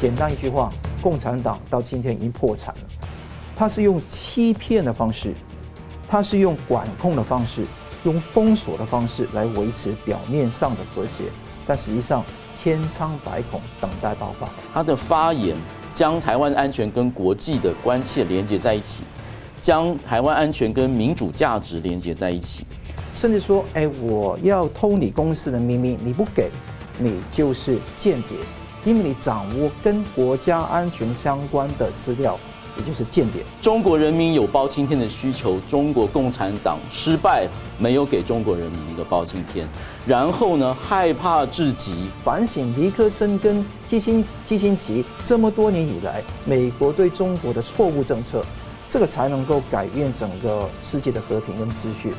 简单一句话，共产党到今天已经破产了。他是用欺骗的方式，他是用管控的方式，用封锁的方式来维持表面上的和谐，但实际上千疮百孔，等待爆发。他的发言将台湾安全跟国际的关切连接在一起，将台湾安全跟民主价值连接在一起，甚至说：“哎，我要偷你公司的秘密，你不给。”你就是间谍，因为你掌握跟国家安全相关的资料，也就是间谍。中国人民有包青天的需求，中国共产党失败，没有给中国人民一个包青天。然后呢，害怕至极，反省尼克森跟基辛基辛格这么多年以来，美国对中国的错误政策，这个才能够改变整个世界的和平跟秩序。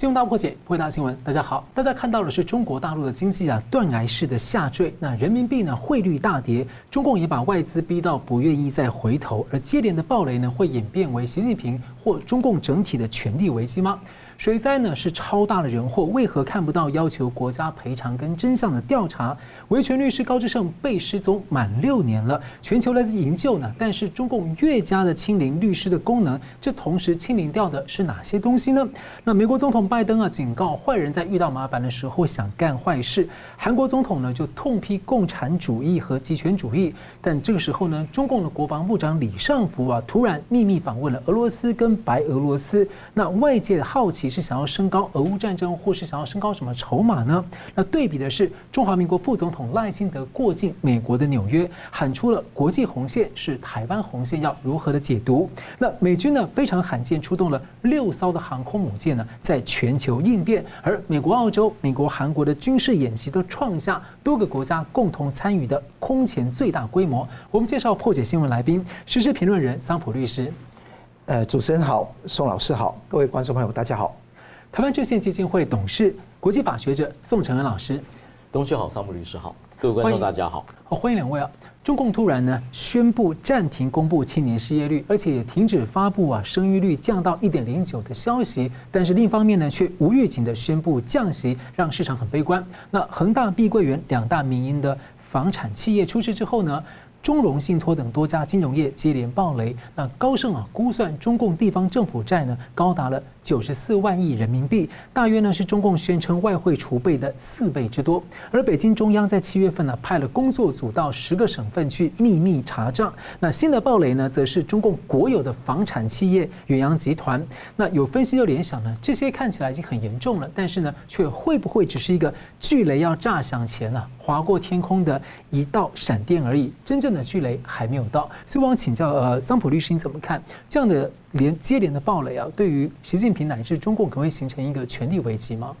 新闻大破解，回答新闻。大家好，大家看到的是中国大陆的经济啊断崖式的下坠，那人民币呢汇率大跌，中共也把外资逼到不愿意再回头，而接连的暴雷呢会演变为习近平或中共整体的权力危机吗？水灾呢是超大的人祸，为何看不到要求国家赔偿跟真相的调查？维权律师高志胜被失踪满六年了，全球来自营救呢？但是中共越加的清零律师的功能，这同时清零掉的是哪些东西呢？那美国总统拜登啊警告坏人在遇到麻烦的时候想干坏事，韩国总统呢就痛批共产主义和极权主义，但这个时候呢，中共的国防部长李尚福啊突然秘密访问了俄罗斯跟白俄罗斯，那外界的好奇。是想要升高俄乌战争，或是想要升高什么筹码呢？那对比的是中华民国副总统赖清德过境美国的纽约，喊出了国际红线是台湾红线，要如何的解读？那美军呢非常罕见出动了六艘的航空母舰呢，在全球应变，而美国、澳洲、美国、韩国的军事演习都创下多个国家共同参与的空前最大规模。我们介绍破解新闻来宾，时事评论人桑普律师。呃，主持人好，宋老师好，各位观众朋友大家好。台湾制宪基金会董事、国际法学者宋承恩老师，东旭好，桑普律师好，各位观众大家好，好欢迎两位啊！中共突然呢宣布暂停公布青年失业率，而且也停止发布啊生育率降到一点零九的消息，但是另一方面呢却无预警的宣布降息，让市场很悲观。那恒大、碧桂园两大民营的房产企业出事之后呢，中融信托等多家金融业接连暴雷，那高盛啊估算中共地方政府债呢高达了。九十四万亿人民币，大约呢是中共宣称外汇储备的四倍之多。而北京中央在七月份呢派了工作组到十个省份去秘密查账。那新的暴雷呢，则是中共国有的房产企业远洋集团。那有分析就联想呢，这些看起来已经很严重了，但是呢，却会不会只是一个巨雷要炸响前呢划过天空的一道闪电而已？真正的巨雷还没有到。所以我想请教呃，桑普律师你怎么看这样的？连接连的暴雷啊，对于习近平乃至中共可能会形成一个权力危机吗？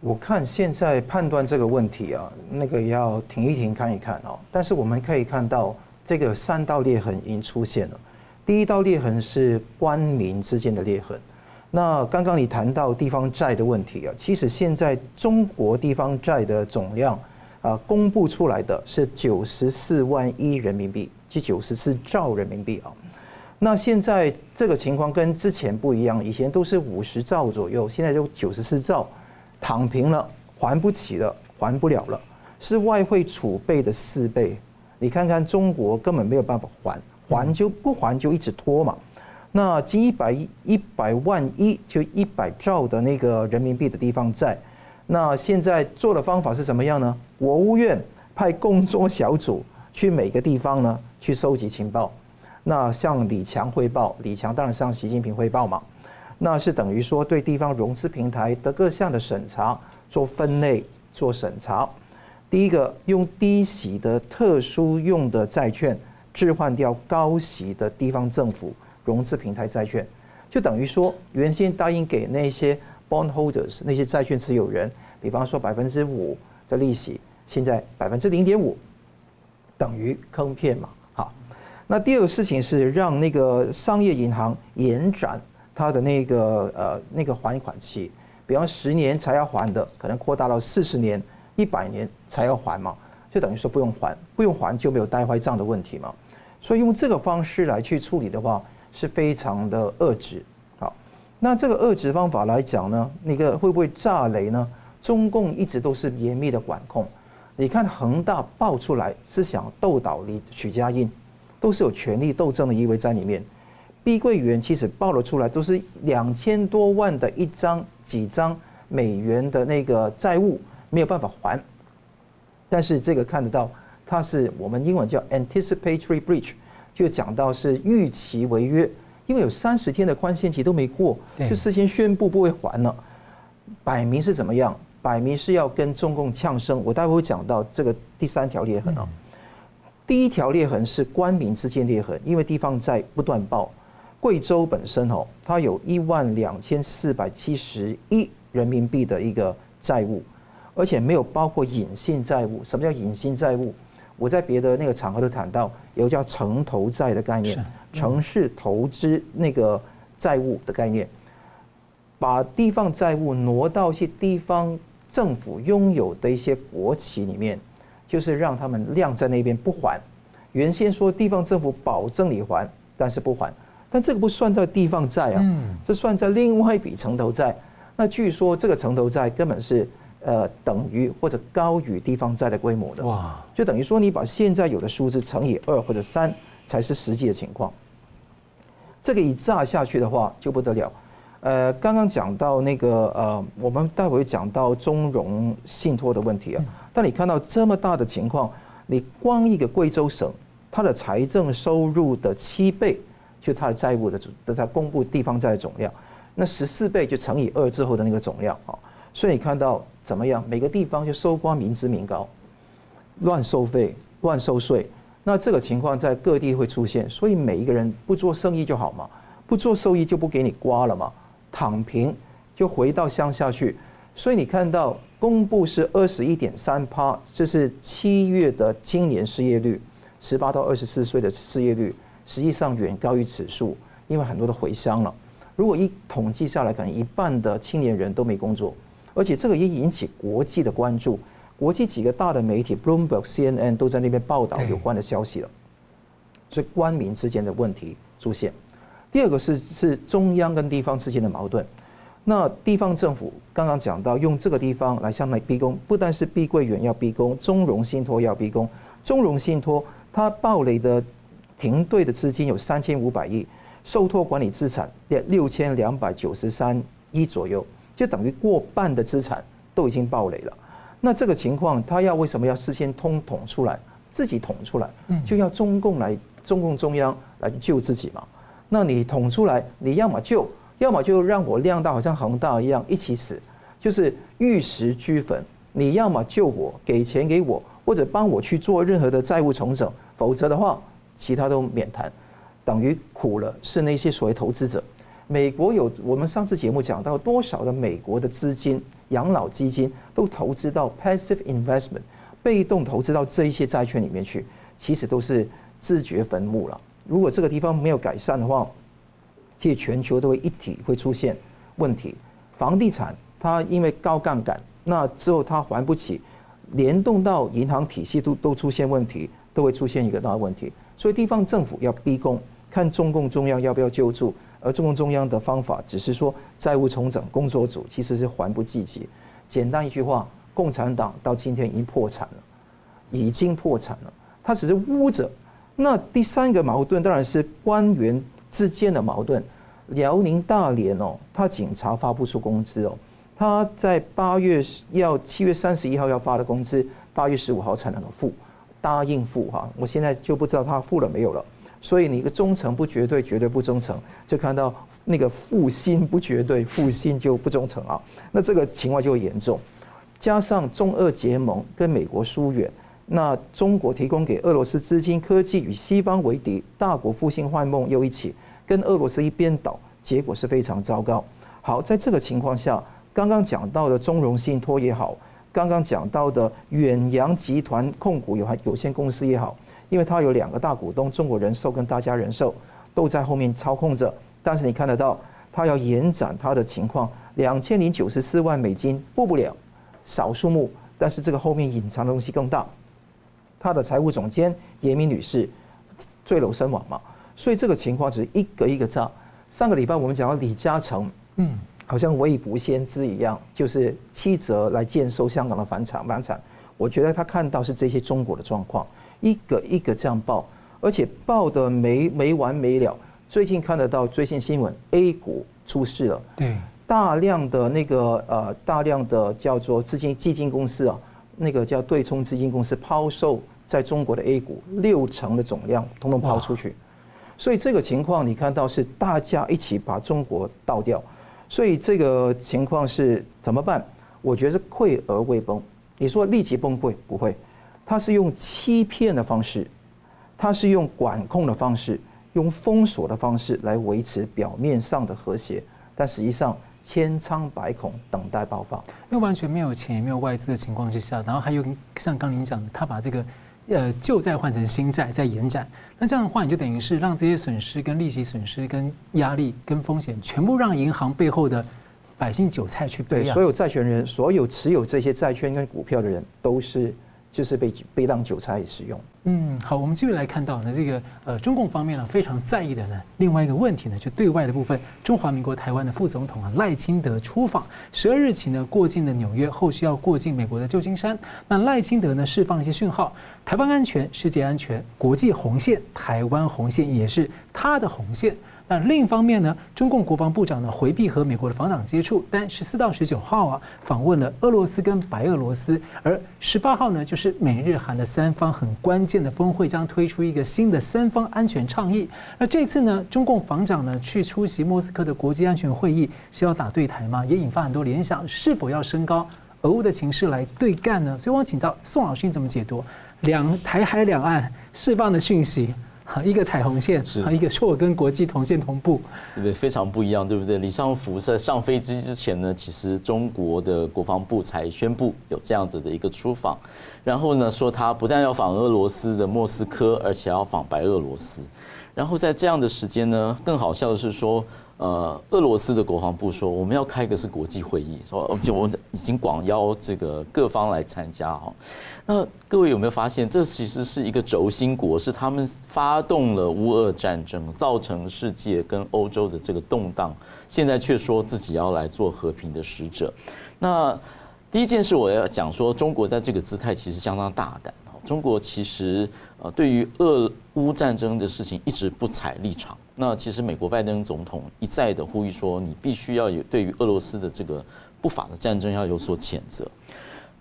我看现在判断这个问题啊，那个要停一停看一看哦。但是我们可以看到，这个三道裂痕已经出现了。第一道裂痕是官民之间的裂痕。那刚刚你谈到地方债的问题啊，其实现在中国地方债的总量啊，公布出来的是九十四万亿人民币，即九十四兆人民币啊。那现在这个情况跟之前不一样，以前都是五十兆左右，现在就九十四兆，躺平了，还不起了，还不了了，是外汇储备的四倍。你看看中国根本没有办法还，还就不还就一直拖嘛。那近一百亿一百万亿就一百兆的那个人民币的地方债，那现在做的方法是什么样呢？国务院派工作小组去每个地方呢去收集情报。那向李强汇报，李强当然向习近平汇报嘛。那是等于说对地方融资平台的各项的审查做分类做审查。第一个用低息的特殊用的债券置换掉高息的地方政府融资平台债券，就等于说原先答应给那些 bond holders 那些债券持有人，比方说百分之五的利息，现在百分之零点五，等于坑骗嘛。那第二个事情是让那个商业银行延展它的那个呃那个还款期，比方十年才要还的，可能扩大到四十年、一百年才要还嘛，就等于说不用还，不用还就没有呆坏账的问题嘛。所以用这个方式来去处理的话，是非常的遏制。好，那这个遏制方法来讲呢，那个会不会炸雷呢？中共一直都是严密的管控。你看恒大爆出来是想斗倒李许家印，都是有权力斗争的意味在里面。碧桂园其实爆了出来，都是两千多万的一张几张美元的那个债务没有办法还。但是这个看得到，它是我们英文叫 anticipatory breach，就讲到是预期违约，因为有三十天的宽限期都没过，就事先宣布不会还了，摆明是怎么样？摆明是要跟中共呛声，我待会会讲到这个第三条裂痕啊。第一条裂痕是官民之间裂痕，因为地方债不断爆。贵州本身哦，它有一万两千四百七十亿人民币的一个债务，而且没有包括隐性债务。什么叫隐性债务？我在别的那个场合都谈到，有个叫城投债的概念，城市投资那个债务的概念，把地方债务挪到一些地方。政府拥有的一些国企里面，就是让他们晾在那边不还。原先说地方政府保证你还，但是不还，但这个不算在地方债啊，这算在另外一笔城投债。那据说这个城投债根本是呃等于或者高于地方债的规模的。哇！就等于说你把现在有的数字乘以二或者三，才是实际的情况。这个一炸下去的话，就不得了。呃，刚刚讲到那个呃，我们待会讲到中融信托的问题啊。但你看到这么大的情况，你光一个贵州省，它的财政收入的七倍，就它的债务的的它公布地方债总量，那十四倍就乘以二之后的那个总量啊。所以你看到怎么样？每个地方就收刮民脂民膏，乱收费、乱收税，那这个情况在各地会出现。所以每一个人不做生意就好嘛，不做生意就不给你刮了嘛。躺平就回到乡下去，所以你看到公布是二十一点三趴，这是七月的青年失业率，十八到二十四岁的失业率，实际上远高于此数，因为很多都回乡了。如果一统计下来，可能一半的青年人都没工作，而且这个也引起国际的关注，国际几个大的媒体，Bloomberg、CNN 都在那边报道有关的消息了，所以官民之间的问题出现。第二个是是中央跟地方之间的矛盾，那地方政府刚刚讲到用这个地方来向内逼宫，不但是碧桂园要逼宫，中融信托要逼宫。中融信托它暴雷的停兑的资金有三千五百亿，受托管理资产六千两百九十三亿左右，就等于过半的资产都已经暴雷了。那这个情况，他要为什么要事先通统出来，自己统出来，就要中共来，中共中央来救自己嘛？那你捅出来，你要么救，要么就让我亮到好像恒大一样一起死，就是玉石俱焚。你要么救我，给钱给我，或者帮我去做任何的债务重整，否则的话，其他都免谈。等于苦了是那些所谓投资者。美国有我们上次节目讲到多少的美国的资金、养老基金都投资到 passive investment，被动投资到这一些债券里面去，其实都是自掘坟墓了。如果这个地方没有改善的话，其实全球都会一体会出现问题。房地产它因为高杠杆，那之后它还不起，联动到银行体系都都出现问题，都会出现一个大问题。所以地方政府要逼供，看中共中央要不要救助。而中共中央的方法只是说债务重整工作组其实是还不积极。简单一句话，共产党到今天已经破产了，已经破产了，它只是捂着。那第三个矛盾当然是官员之间的矛盾。辽宁大连哦，他警察发不出工资哦，他在八月要七月三十一号要发的工资，八月十五号才能够付，答应付哈。我现在就不知道他付了没有了。所以你一个忠诚不绝对，绝对不忠诚，就看到那个负心不绝对，负心就不忠诚啊。那这个情况就会严重，加上中俄结盟跟美国疏远。那中国提供给俄罗斯资金、科技与西方为敌，大国复兴幻梦又一起跟俄罗斯一边倒，结果是非常糟糕。好，在这个情况下，刚刚讲到的中融信托也好，刚刚讲到的远洋集团控股有限有限公司也好，因为它有两个大股东，中国人寿跟大家人寿都在后面操控着。但是你看得到，它要延展它的情况，两千零九十四万美金付不了，少数目，但是这个后面隐藏的东西更大。他的财务总监严明女士坠楼身亡嘛，所以这个情况只是一个一个炸。上个礼拜我们讲到李嘉诚，嗯，好像未卜先知一样，就是七折来建收香港的房产，房产。我觉得他看到是这些中国的状况，一个一个这样报，而且报的没没完没了。最近看得到最新新闻，A 股出事了，对，大量的那个呃，大量的叫做资金基金公司啊，那个叫对冲基金公司抛售在中国的 A 股，六成的总量通通抛出去，所以这个情况你看到是大家一起把中国倒掉，所以这个情况是怎么办？我觉得是溃而未崩。你说立即崩溃不会，它是用欺骗的方式，它是用管控的方式。用封锁的方式来维持表面上的和谐，但实际上千疮百孔，等待爆发。因为完全没有钱也没有外资的情况之下，然后还有像刚您讲的，他把这个呃旧债换成新债在延展，那这样的话，你就等于是让这些损失、跟利息损失、跟压力、跟风险，全部让银行背后的百姓韭菜去背。对，所有债权人，所有持有这些债券跟股票的人，都是。就是被被当韭菜使用。嗯，好，我们继续来看到呢，这个呃，中共方面呢非常在意的呢，另外一个问题呢，就对外的部分，中华民国台湾的副总统啊赖清德出访，十二日起呢过境了纽约，后续要过境美国的旧金山。那赖清德呢释放一些讯号，台湾安全、世界安全、国际红线，台湾红线也是他的红线。那另一方面呢，中共国防部长呢回避和美国的防长接触，但十四到十九号啊访问了俄罗斯跟白俄罗斯，而十八号呢就是美日韩的三方很关键的峰会将推出一个新的三方安全倡议。那这次呢，中共防长呢去出席莫斯科的国际安全会议，是要打对台吗？也引发很多联想，是否要升高俄乌的情势来对干呢？所以我请教宋老师你怎么解读两台海两岸释放的讯息？一个彩虹线，是一个说我跟国际同线同步，对不对？非常不一样，对不对？李尚福在上飞机之前呢，其实中国的国防部才宣布有这样子的一个出访，然后呢说他不但要访俄罗斯的莫斯科，而且要访白俄罗斯，然后在这样的时间呢，更好笑的是说。呃，俄罗斯的国防部说，我们要开一个是国际会议，说就我们已经广邀这个各方来参加哈。那各位有没有发现，这其实是一个轴心国，是他们发动了乌俄战争，造成世界跟欧洲的这个动荡，现在却说自己要来做和平的使者。那第一件事我要讲说，中国在这个姿态其实相当大胆。中国其实呃，对于俄乌战争的事情一直不采立场。那其实美国拜登总统一再的呼吁说，你必须要有对于俄罗斯的这个不法的战争要有所谴责。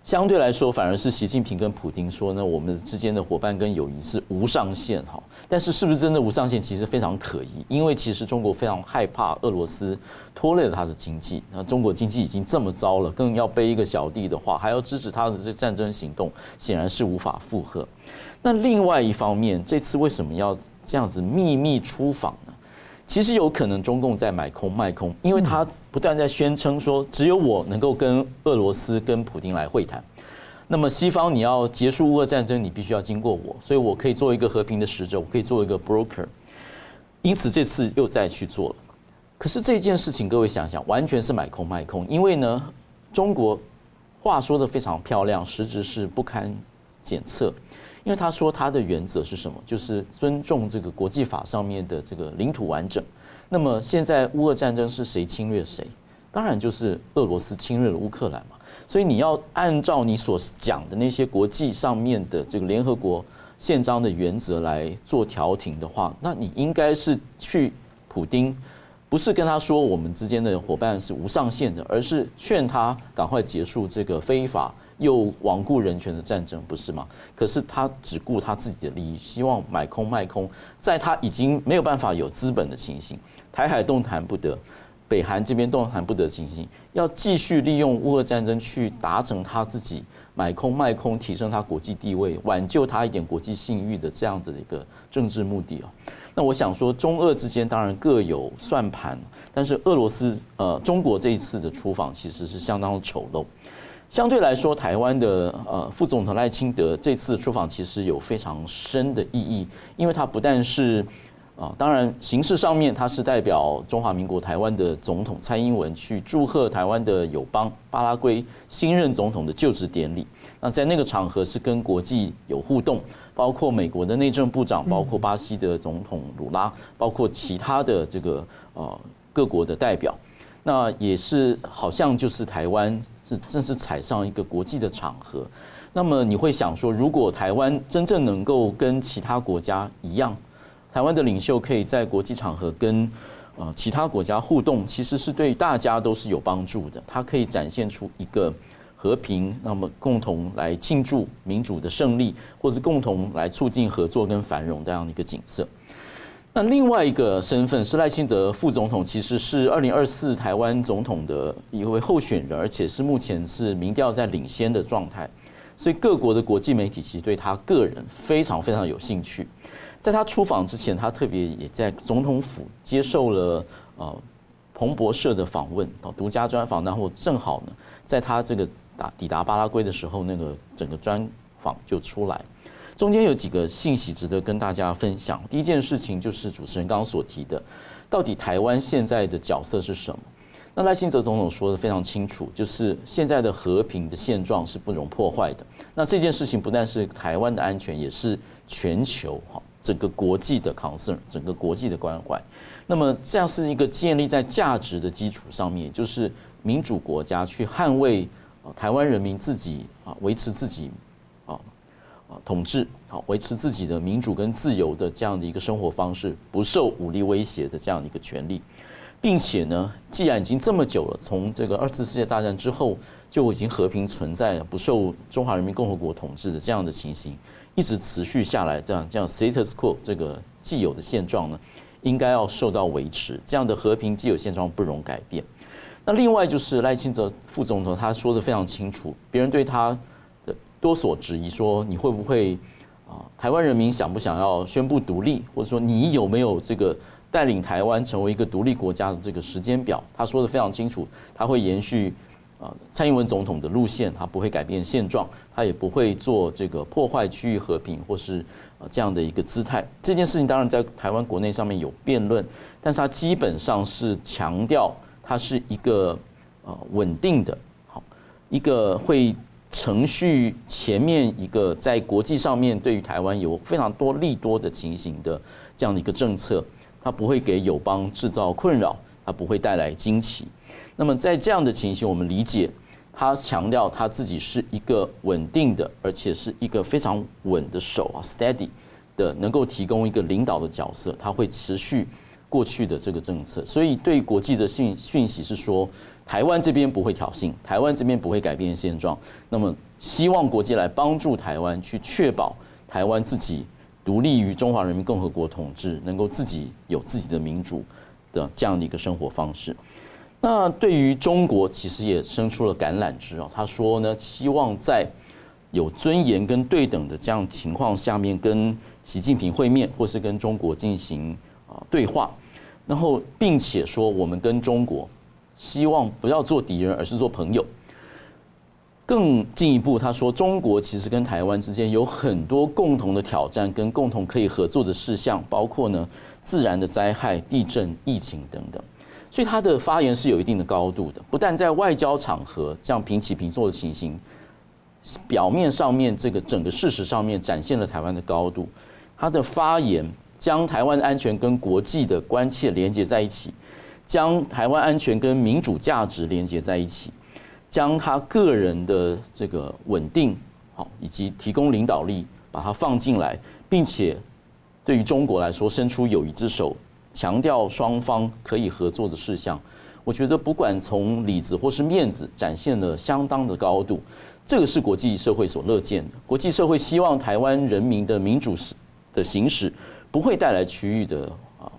相对来说，反而是习近平跟普丁说呢，我们之间的伙伴跟友谊是无上限哈。但是是不是真的无上限，其实非常可疑，因为其实中国非常害怕俄罗斯拖累了他的经济。那中国经济已经这么糟了，更要背一个小弟的话，还要支持他的这战争行动，显然是无法负荷。那另外一方面，这次为什么要这样子秘密出访？其实有可能中共在买空卖空，因为他不断在宣称说，只有我能够跟俄罗斯跟普京来会谈。那么西方你要结束乌俄战争，你必须要经过我，所以我可以做一个和平的使者，我可以做一个 broker。因此这次又再去做了。可是这件事情，各位想想，完全是买空卖空，因为呢，中国话说得非常漂亮，实质是不堪检测。因为他说他的原则是什么？就是尊重这个国际法上面的这个领土完整。那么现在乌俄战争是谁侵略谁？当然就是俄罗斯侵略了乌克兰嘛。所以你要按照你所讲的那些国际上面的这个联合国宪章的原则来做调停的话，那你应该是去普丁，不是跟他说我们之间的伙伴是无上限的，而是劝他赶快结束这个非法。又罔顾人权的战争，不是吗？可是他只顾他自己的利益，希望买空卖空，在他已经没有办法有资本的情形，台海动弹不得，北韩这边动弹不得的情形，要继续利用乌俄战争去达成他自己买空卖空，提升他国际地位，挽救他一点国际信誉的这样子的一个政治目的啊。那我想说，中俄之间当然各有算盘，但是俄罗斯呃中国这一次的出访其实是相当的丑陋。相对来说，台湾的呃副总统赖清德这次出访其实有非常深的意义，因为他不但是啊，当然形式上面他是代表中华民国台湾的总统蔡英文去祝贺台湾的友邦巴拉圭新任总统的就职典礼。那在那个场合是跟国际有互动，包括美国的内政部长，包括巴西的总统鲁拉，包括其他的这个呃各国的代表，那也是好像就是台湾。是正是踩上一个国际的场合，那么你会想说，如果台湾真正能够跟其他国家一样，台湾的领袖可以在国际场合跟呃其他国家互动，其实是对大家都是有帮助的。它可以展现出一个和平，那么共同来庆祝民主的胜利，或是共同来促进合作跟繁荣这样的一个景色。那另外一个身份是赖清德副总统，其实是二零二四台湾总统的一位候选人，而且是目前是民调在领先的状态。所以各国的国际媒体其实对他个人非常非常有兴趣。在他出访之前，他特别也在总统府接受了呃彭博社的访问，独家专访。然后正好呢，在他这个打抵达巴拉圭的时候，那个整个专访就出来。中间有几个信息值得跟大家分享。第一件事情就是主持人刚刚所提的，到底台湾现在的角色是什么？那赖清泽总统说的非常清楚，就是现在的和平的现状是不容破坏的。那这件事情不但是台湾的安全，也是全球哈整个国际的 concern，整个国际的关怀。那么这样是一个建立在价值的基础上面，就是民主国家去捍卫台湾人民自己啊维持自己啊统治好维持自己的民主跟自由的这样的一个生活方式，不受武力威胁的这样的一个权利。并且呢，既然已经这么久了，从这个二次世界大战之后就已经和平存在了，不受中华人民共和国统治的这样的情形，一直持续下来，这样这样 status quo 这个既有的现状呢，应该要受到维持。这样的和平既有现状不容改变。那另外就是赖清德副总统他说的非常清楚，别人对他多所质疑，说你会不会啊，台湾人民想不想要宣布独立，或者说你有没有这个？带领台湾成为一个独立国家的这个时间表，他说的非常清楚，他会延续啊蔡英文总统的路线，他不会改变现状，他也不会做这个破坏区域和平或是啊这样的一个姿态。这件事情当然在台湾国内上面有辩论，但是他基本上是强调，它是一个呃稳定的，好一个会程序前面一个在国际上面对于台湾有非常多利多的情形的这样的一个政策。它不会给友邦制造困扰，它不会带来惊奇。那么在这样的情形，我们理解他强调他自己是一个稳定的，而且是一个非常稳的手啊，steady 的，能够提供一个领导的角色。他会持续过去的这个政策，所以对国际的讯讯息是说，台湾这边不会挑衅，台湾这边不会改变现状。那么希望国际来帮助台湾，去确保台湾自己。独立于中华人民共和国统治，能够自己有自己的民主的这样的一个生活方式。那对于中国，其实也伸出了橄榄枝啊。他说呢，希望在有尊严跟对等的这样情况下面，跟习近平会面，或是跟中国进行啊对话。然后，并且说，我们跟中国希望不要做敌人，而是做朋友。更进一步，他说，中国其实跟台湾之间有很多共同的挑战，跟共同可以合作的事项，包括呢自然的灾害、地震、疫情等等。所以他的发言是有一定的高度的，不但在外交场合这样平起平坐的情形，表面上面这个整个事实上面展现了台湾的高度。他的发言将台湾的安全跟国际的关切连接在一起，将台湾安全跟民主价值连接在一起。将他个人的这个稳定，好以及提供领导力，把它放进来，并且对于中国来说伸出友谊之手，强调双方可以合作的事项。我觉得不管从里子或是面子，展现了相当的高度。这个是国际社会所乐见的。国际社会希望台湾人民的民主的行使不会带来区域的啊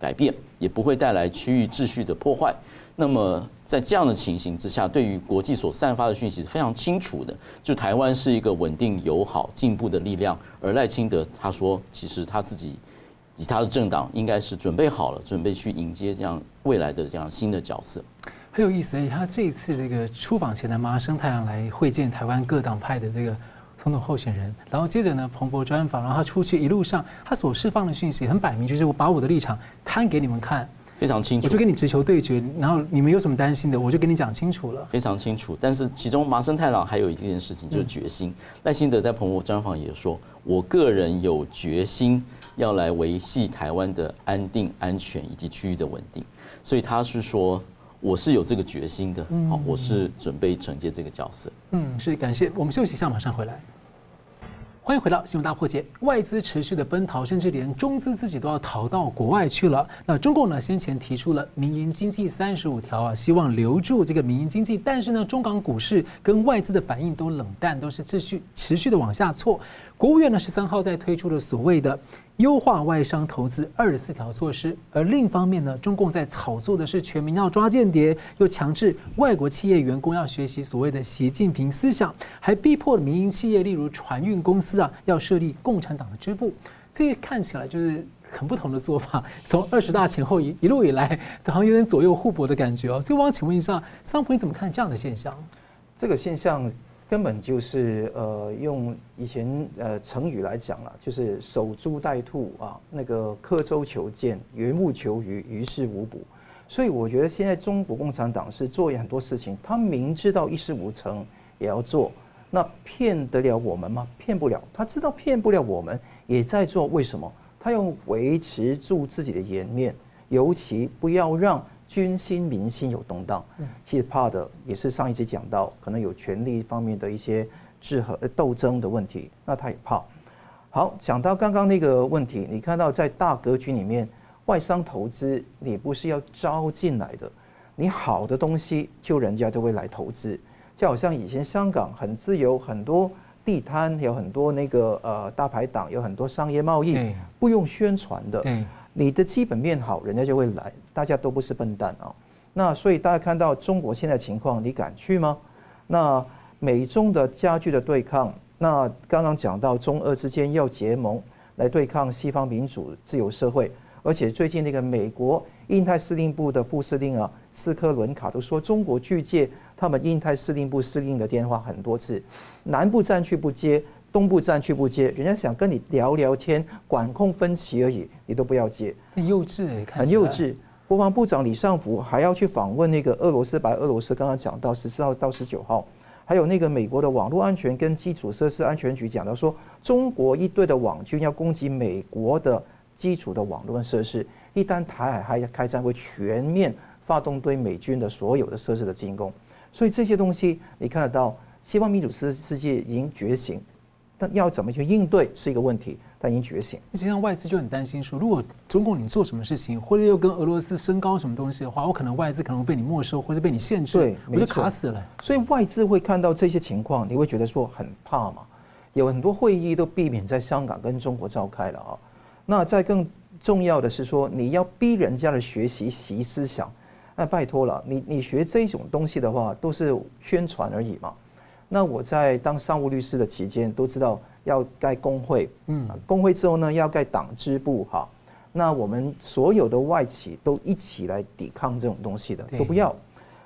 改变，也不会带来区域秩序的破坏。那么，在这样的情形之下，对于国际所散发的讯息是非常清楚的，就台湾是一个稳定、友好、进步的力量。而赖清德他说，其实他自己以他的政党应该是准备好了，准备去迎接这样未来的这样新的角色。很有意思，他这一次这个出访前的麻生太郎来会见台湾各党派的这个总统候选人，然后接着呢，彭博专访，然后他出去一路上他所释放的讯息很摆明，就是我把我的立场摊给你们看。非常清楚，我就跟你直球对决，然后你们有什么担心的，我就跟你讲清楚了。非常清楚，但是其中麻生太郎还有一件事情，就是决心。赖清德在彭博专访也说，我个人有决心要来维系台湾的安定、安全以及区域的稳定，所以他是说，我是有这个决心的，好，我是准备承接这个角色。嗯，是感谢。我们休息一下，马上回来。欢迎回到新闻大破解。外资持续的奔逃，甚至连中资自己都要逃到国外去了。那中共呢，先前提出了民营经济三十五条啊，希望留住这个民营经济。但是呢，中港股市跟外资的反应都冷淡，都是继续持续的往下挫。国务院呢，十三号在推出了所谓的。优化外商投资二十四条措施，而另一方面呢，中共在炒作的是全民要抓间谍，又强制外国企业员工要学习所谓的习近平思想，还逼迫民营企业，例如船运公司啊，要设立共产党的支部。这些看起来就是很不同的做法。从二十大前后一一路以来，好像有点左右互搏的感觉哦。所以我想请问一下，桑普你怎么看这样的现象？这个现象。根本就是呃，用以前呃成语来讲了，就是守株待兔啊，那个刻舟求剑，缘木求鱼，于事无补。所以我觉得现在中国共产党是做很多事情，他明知道一事无成也要做，那骗得了我们吗？骗不了。他知道骗不了我们，也在做。为什么？他要维持住自己的颜面，尤其不要让。军心民心有动荡，其实怕的也是上一集讲到，可能有权力方面的一些制衡、斗争的问题，那他也怕。好，讲到刚刚那个问题，你看到在大格局里面，外商投资你不是要招进来的，你好的东西就人家都会来投资，就好像以前香港很自由，很多地摊，有很多那个呃大排档，有很多商业贸易，不用宣传的。你的基本面好，人家就会来。大家都不是笨蛋啊。那所以大家看到中国现在情况，你敢去吗？那美中的加剧的对抗，那刚刚讲到中俄之间要结盟来对抗西方民主自由社会，而且最近那个美国印太司令部的副司令啊，斯科伦卡都说中国拒接他们印太司令部司令的电话很多次，南部战区不接。东部战区不接，人家想跟你聊聊天，管控分歧而已，你都不要接，很幼稚哎，很幼稚。国防部长李尚福还要去访问那个俄罗斯，白俄罗斯刚刚讲到十四号到十九号，还有那个美国的网络安全跟基础设施安全局讲到说，中国一队的网军要攻击美国的基础的网络设施，一旦台海还开战，会全面发动对美军的所有的设施的进攻。所以这些东西你看得到，西方民主世世界已经觉醒。但要怎么去应对是一个问题，但已经觉醒。实际上外资就很担心说，如果中共你做什么事情，或者又跟俄罗斯升高什么东西的话，我可能外资可能会被你没收，或者被你限制，对，我就卡死了。所以外资会看到这些情况，你会觉得说很怕嘛？有很多会议都避免在香港跟中国召开了啊。那再更重要的是说，你要逼人家的学习习思想，那拜托了，你你学这种东西的话，都是宣传而已嘛。那我在当商务律师的期间，都知道要盖工会，嗯，工会之后呢，要盖党支部，哈。那我们所有的外企都一起来抵抗这种东西的，都不要。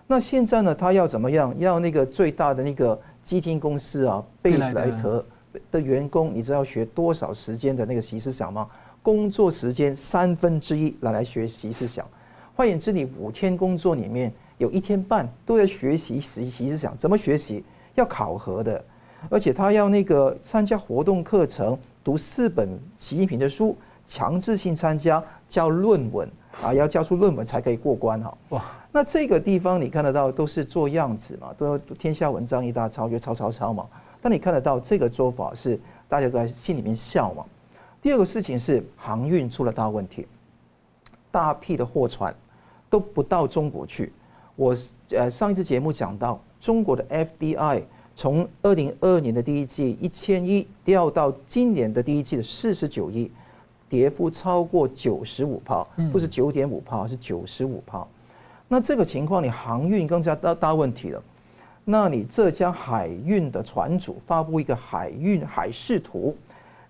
那现在呢，他要怎么样？要那个最大的那个基金公司啊，贝莱德的员工，你知道学多少时间的那个习思想吗？工作时间三分之一拿来学习思想。换言之，你五天工作里面有一天半都在学习习习思想，怎么学习？要考核的，而且他要那个参加活动课程，读四本习近平的书，强制性参加交论文啊，要交出论文才可以过关哈。哇，那这个地方你看得到都是做样子嘛，都要天下文章一大抄，就抄抄抄嘛。但你看得到这个做法是大家都在心里面笑嘛。第二个事情是航运出了大问题，大批的货船都不到中国去。我呃上一次节目讲到。中国的 FDI 从二零二二年的第一季一千亿掉到今年的第一季的四十九亿，跌幅超过九十五趴，不是九点五趴，是九十五趴。那这个情况，你航运更加大大问题了。那你浙江海运的船主发布一个海运海事图，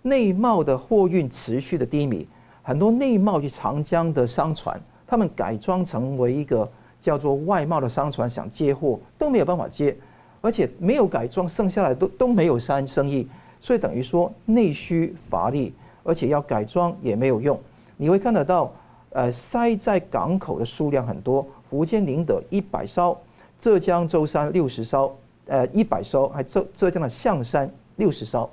内贸的货运持续的低迷，很多内贸去长江的商船，他们改装成为一个。叫做外贸的商船想接货都没有办法接，而且没有改装，剩下来都都没有生生意，所以等于说内需乏力，而且要改装也没有用。你会看得到，呃，塞在港口的数量很多，福建宁德一百艘，浙江舟山六十艘，呃，一百艘，还浙浙江的象山六十艘，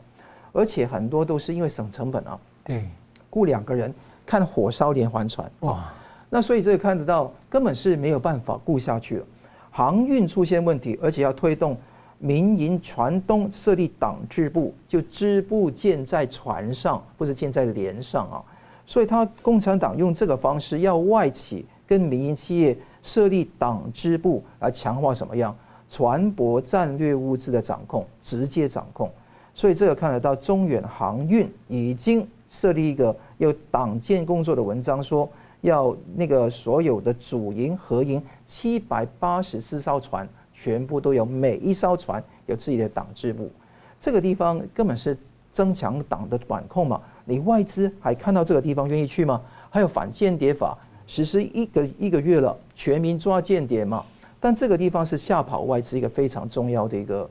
而且很多都是因为省成本啊，对，雇两个人看火烧连环船哇。那所以这个看得到根本是没有办法顾下去了，航运出现问题，而且要推动民营船东设立党支部，就支部建在船上，不是建在连上啊。所以他共产党用这个方式要外企跟民营企业设立党支部来强化什么样？船舶战略物资的掌控，直接掌控。所以这个看得到中远航运已经设立一个有党建工作的文章说。要那个所有的主营、合营七百八十四艘船，全部都有每一艘船有自己的党支部，这个地方根本是增强党的管控嘛。你外资还看到这个地方愿意去吗？还有反间谍法实施一个一个月了，全民抓间谍嘛。但这个地方是吓跑外资一个非常重要的一个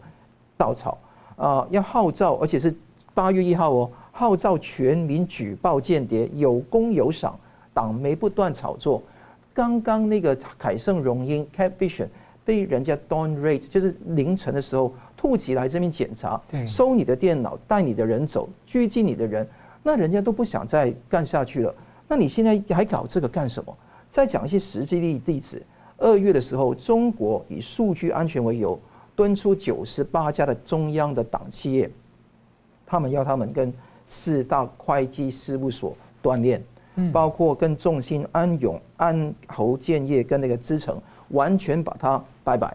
稻草啊，要号召，而且是八月一号哦，号召全民举报间谍，有功有赏。党媒不断炒作，刚刚那个凯盛荣英 Cap Vision 被人家 Dawn Rate 就是凌晨的时候突击来这边检查，收你的电脑，带你的人走，拘禁你的人，那人家都不想再干下去了。那你现在还搞这个干什么？再讲一些实际例例子。二月的时候，中国以数据安全为由，敦促九十八家的中央的党企业，他们要他们跟四大会计事务所断包括跟众信、安永、安侯建业跟那个资诚，完全把它拜拜。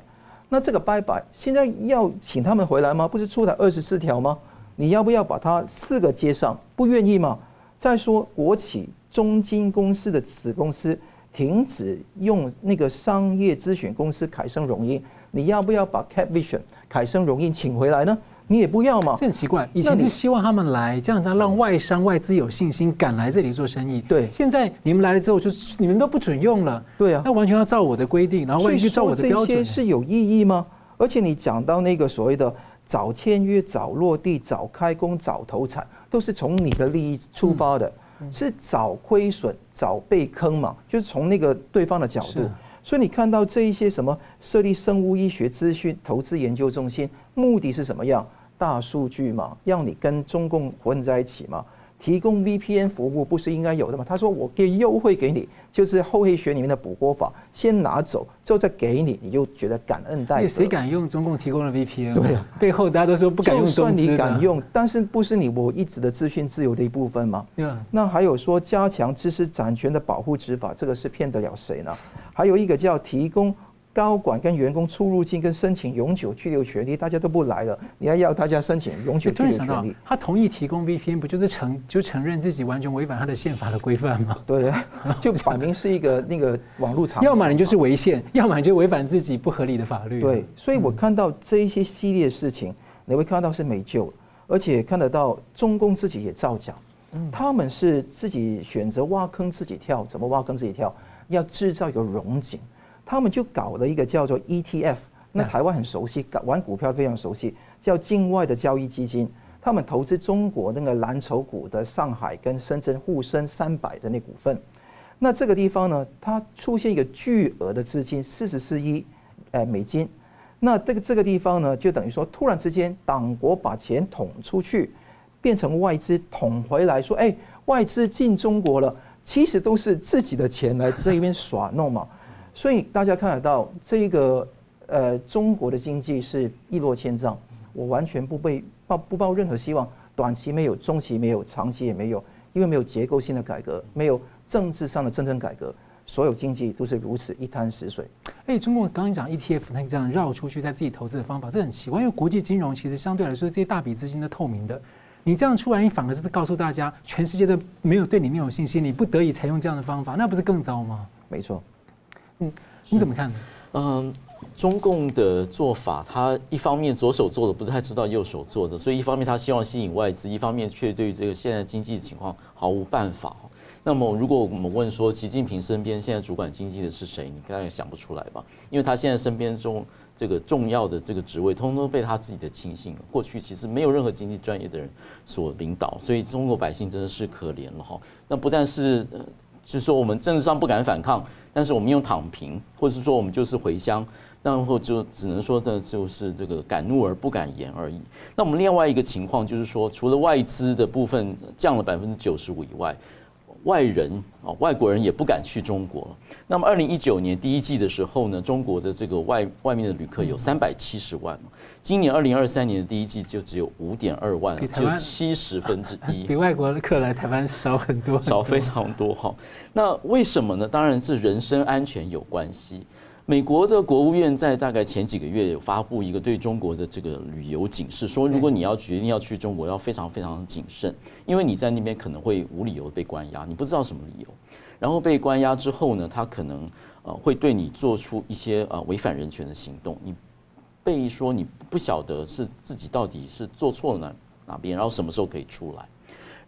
那这个拜拜，现在要请他们回来吗？不是出台二十四条吗？你要不要把它四个接上？不愿意吗？再说国企中金公司的子公司停止用那个商业咨询公司凯盛荣英，你要不要把 Capvision 凯盛荣英请回来呢？你也不要嘛？这很奇怪。以前是希望他们来，这样子让外商外资有信心赶来这里做生意。对。现在你们来了之后，就是你们都不准用了。对啊。那完全要照我的规定，然后完全照我的标准。这些是有意义吗？而且你讲到那个所谓的早签约、早落地、早开工、早投产，都是从你的利益出发的，是早亏损、早被坑嘛？就是从那个对方的角度。所以你看到这一些什么设立生物医学资讯投资研究中心，目的是什么样？大数据嘛，让你跟中共混在一起嘛，提供 VPN 服务不是应该有的吗？他说我给优惠给你，就是后黑学里面的补锅法，先拿走之后再给你，你就觉得感恩戴德。谁敢用中共提供的 VPN？对啊，背后大家都说不敢用。就算你敢用，但是不是你我一直的资讯自由的一部分吗？对啊。那还有说加强知识产权的保护执法，这个是骗得了谁呢？还有一个叫提供。高管跟员工出入境跟申请永久居留权利，大家都不来了，你还要大家申请永久居留权利？他同意提供 VPN，不就是承就承认自己完全违反他的宪法的规范吗？对，就摆明是一个那个网络场。要么你就是违宪，要么你就违反自己不合理的法律。对，所以我看到这一些系列事情，你会看到是没救，而且看得到中共自己也造假，他们是自己选择挖坑自己跳，怎么挖坑自己跳？要制造一个融景。他们就搞了一个叫做 ETF，那台湾很熟悉，搞玩股票非常熟悉，叫境外的交易基金。他们投资中国那个蓝筹股的上海跟深圳沪深三百的那股份。那这个地方呢，它出现一个巨额的资金，四十四亿呃美金。那这个这个地方呢，就等于说突然之间党国把钱捅出去，变成外资捅回来，说哎，外资进中国了，其实都是自己的钱来这一边耍弄嘛。所以大家看得到，这个呃，中国的经济是一落千丈，我完全不被抱不抱任何希望，短期没有，中期没有，长期也没有，因为没有结构性的改革，没有政治上的真正改革，所有经济都是如此一滩死水。哎，中国刚刚讲 ETF，那这样绕出去在自己投资的方法，这很奇怪，因为国际金融其实相对来说这些大笔资金都透明的，你这样出来，你反而是告诉大家，全世界都没有对你没有信心，你不得已才用这样的方法，那不是更糟吗？没错。嗯，你怎么看呢？嗯，中共的做法，他一方面左手做的不太知道右手做的，所以一方面他希望吸引外资，一方面却对于这个现在经济的情况毫无办法。那么，如果我们问说，习近平身边现在主管经济的是谁？你大概想不出来吧？因为他现在身边中这个重要的这个职位，通通被他自己的亲信。过去其实没有任何经济专业的人所领导，所以中国百姓真的是可怜了哈。那不但是。就是说，我们政治上不敢反抗，但是我们用躺平，或者是说我们就是回乡，然后就只能说的就是这个敢怒而不敢言而已。那我们另外一个情况就是说，除了外资的部分降了百分之九十五以外，外人啊，外国人也不敢去中国。那么，二零一九年第一季的时候呢，中国的这个外外面的旅客有三百七十万嘛。今年二零二三年的第一季就只有五点二万，只有七十分之一，比外国的客来台湾少很多，少非常多哈。那为什么呢？当然是人身安全有关系。美国的国务院在大概前几个月有发布一个对中国的这个旅游警示，说如果你要决定要去中国，要非常非常谨慎，因为你在那边可能会无理由被关押，你不知道什么理由，然后被关押之后呢，他可能呃会对你做出一些呃违反人权的行动，你被说你不晓得是自己到底是做错了哪哪边，然后什么时候可以出来。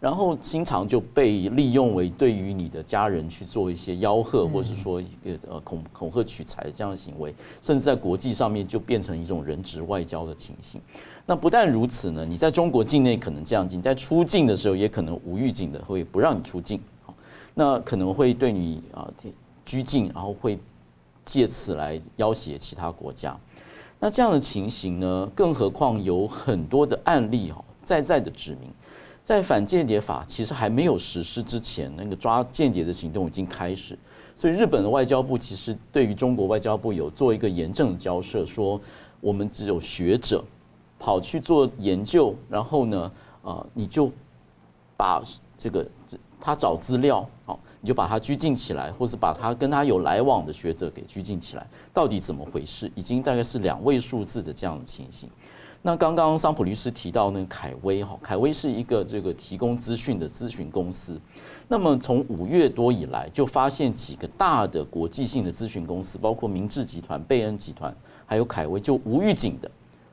然后经常就被利用为对于你的家人去做一些吆喝，或者是说一个呃恐恐吓取财这样的行为，甚至在国际上面就变成一种人质外交的情形。那不但如此呢，你在中国境内可能这样，你在出境的时候也可能无预警的会不让你出境，那可能会对你啊拘禁，然后会借此来要挟其他国家。那这样的情形呢，更何况有很多的案例哈，在在的指明。在反间谍法其实还没有实施之前，那个抓间谍的行动已经开始。所以日本的外交部其实对于中国外交部有做一个严正的交涉，说我们只有学者跑去做研究，然后呢，啊，你就把这个他找资料，好，你就把他拘禁起来，或是把他跟他有来往的学者给拘禁起来，到底怎么回事？已经大概是两位数字的这样的情形。那刚刚桑普律师提到那个凯威哈，凯威是一个这个提供资讯的咨询公司。那么从五月多以来，就发现几个大的国际性的咨询公司，包括明治集团、贝恩集团，还有凯威，就无预警的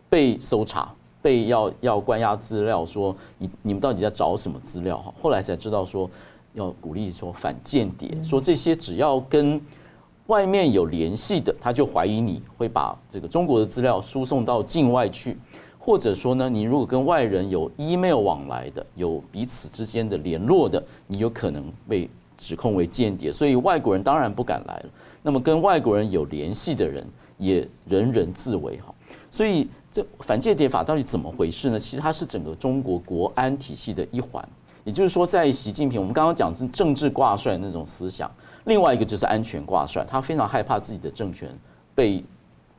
被搜查，被要要关押资料，说你你们到底在找什么资料哈？后来才知道说要鼓励说反间谍，说这些只要跟外面有联系的，他就怀疑你会把这个中国的资料输送到境外去。或者说呢，你如果跟外人有 email 往来的，有彼此之间的联络的，你有可能被指控为间谍，所以外国人当然不敢来了。那么跟外国人有联系的人也人人自危哈。所以这反间谍法到底怎么回事呢？其实它是整个中国国安体系的一环。也就是说，在习近平我们刚刚讲是政治挂帅那种思想，另外一个就是安全挂帅，他非常害怕自己的政权被。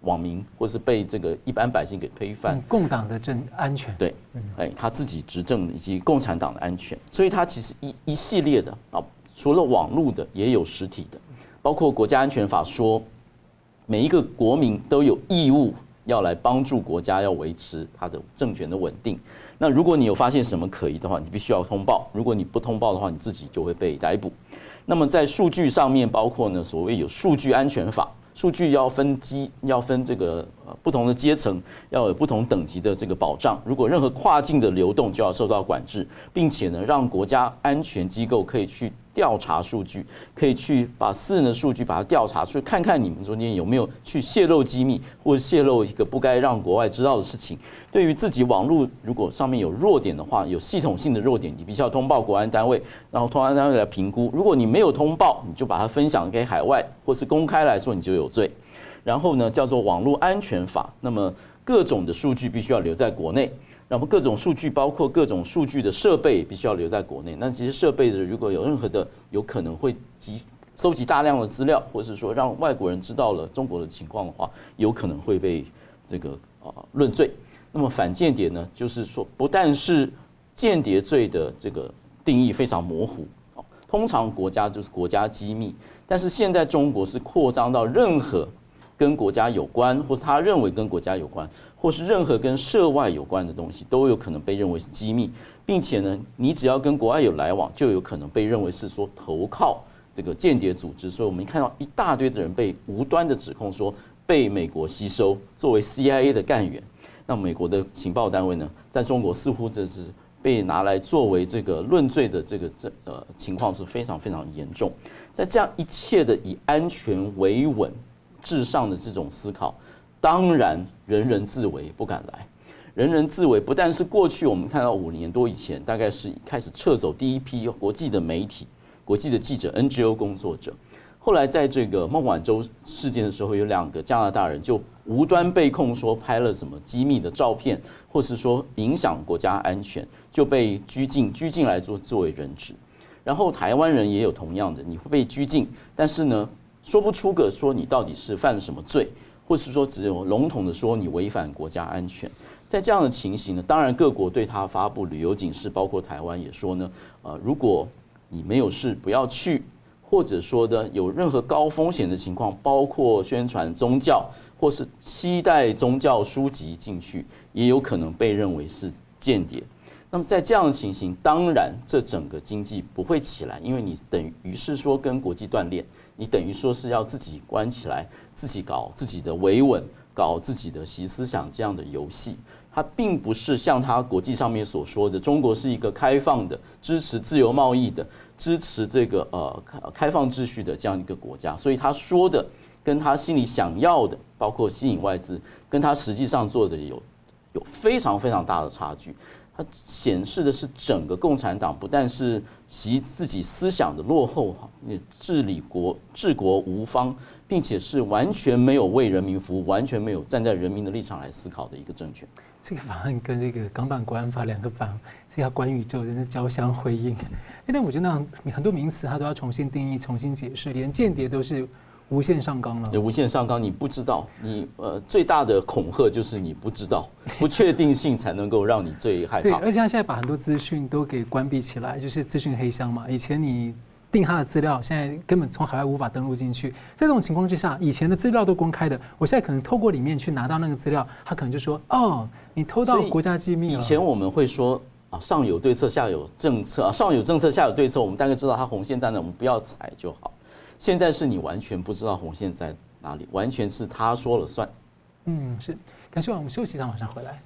网民或是被这个一般百姓给推翻，共党的政安全对，哎，他自己执政以及共产党的安全，所以他其实一一系列的啊，除了网络的，也有实体的，包括国家安全法说，每一个国民都有义务要来帮助国家，要维持他的政权的稳定。那如果你有发现什么可疑的话，你必须要通报；如果你不通报的话，你自己就会被逮捕。那么在数据上面，包括呢，所谓有数据安全法。数据要分级，要分这个不同的阶层，要有不同等级的这个保障。如果任何跨境的流动就要受到管制，并且呢，让国家安全机构可以去。调查数据，可以去把私人的数据把它调查出来，看看你们中间有没有去泄露机密，或者泄露一个不该让国外知道的事情。对于自己网络如果上面有弱点的话，有系统性的弱点，你必须要通报国安单位，然后通安单位来评估。如果你没有通报，你就把它分享给海外，或是公开来说，你就有罪。然后呢，叫做网络安全法，那么各种的数据必须要留在国内。然后各种数据，包括各种数据的设备，必须要留在国内。那其实设备的，如果有任何的有可能会集收集大量的资料，或是说让外国人知道了中国的情况的话，有可能会被这个啊论罪。那么反间谍呢，就是说不但是间谍罪的这个定义非常模糊，通常国家就是国家机密，但是现在中国是扩张到任何跟国家有关，或是他认为跟国家有关。或是任何跟涉外有关的东西都有可能被认为是机密，并且呢，你只要跟国外有来往，就有可能被认为是说投靠这个间谍组织。所以，我们看到一大堆的人被无端的指控说被美国吸收作为 CIA 的干员。那美国的情报单位呢，在中国似乎这是被拿来作为这个论罪的这个这呃情况是非常非常严重。在这样一切的以安全为稳至上的这种思考。当然，人人自危，不敢来。人人自危，不但是过去我们看到五年多以前，大概是开始撤走第一批国际的媒体、国际的记者、NGO 工作者。后来在这个孟晚舟事件的时候，有两个加拿大人就无端被控说拍了什么机密的照片，或是说影响国家安全，就被拘禁，拘禁来做作为人质。然后台湾人也有同样的，你会被拘禁，但是呢，说不出个说你到底是犯了什么罪，或是说只有笼统的说你违反国家安全。在这样的情形呢，当然各国对他发布旅游警示，包括台湾也说呢，呃，如果你没有事不要去，或者说的有任何高风险的情况，包括宣传宗教或是携带宗教书籍进去，也有可能被认为是间谍。那么在这样的情形，当然这整个经济不会起来，因为你等于是说跟国际断链，你等于说是要自己关起来，自己搞自己的维稳，搞自己的习思想这样的游戏。它并不是像它国际上面所说的，中国是一个开放的、支持自由贸易的、支持这个呃开放秩序的这样一个国家。所以他说的跟他心里想要的，包括吸引外资，跟他实际上做的有有非常非常大的差距。它显示的是整个共产党不但是习自己思想的落后哈，也治理国治国无方。并且是完全没有为人民服务，完全没有站在人民的立场来思考的一个政权。这个法案跟这个港版国安法两个法，这要关宇宙真的交相辉映。但我觉得那很多名词它都要重新定义、重新解释，连间谍都是无限上纲了。有无限上纲，你不知道，你呃最大的恐吓就是你不知道，不确定性才能够让你最害怕。对，而且他现在把很多资讯都给关闭起来，就是资讯黑箱嘛。以前你。定他的资料，现在根本从海外无法登录进去。在这种情况之下，以前的资料都公开的，我现在可能透过里面去拿到那个资料，他可能就说：“哦，你偷到国家机密。”以前我们会说啊，上有对策，下有政策啊，上有政策，下有对策，我们大概知道他红线在哪，我们不要踩就好。现在是你完全不知道红线在哪里，完全是他说了算。嗯，是。感谢我们休息一下，马上回来。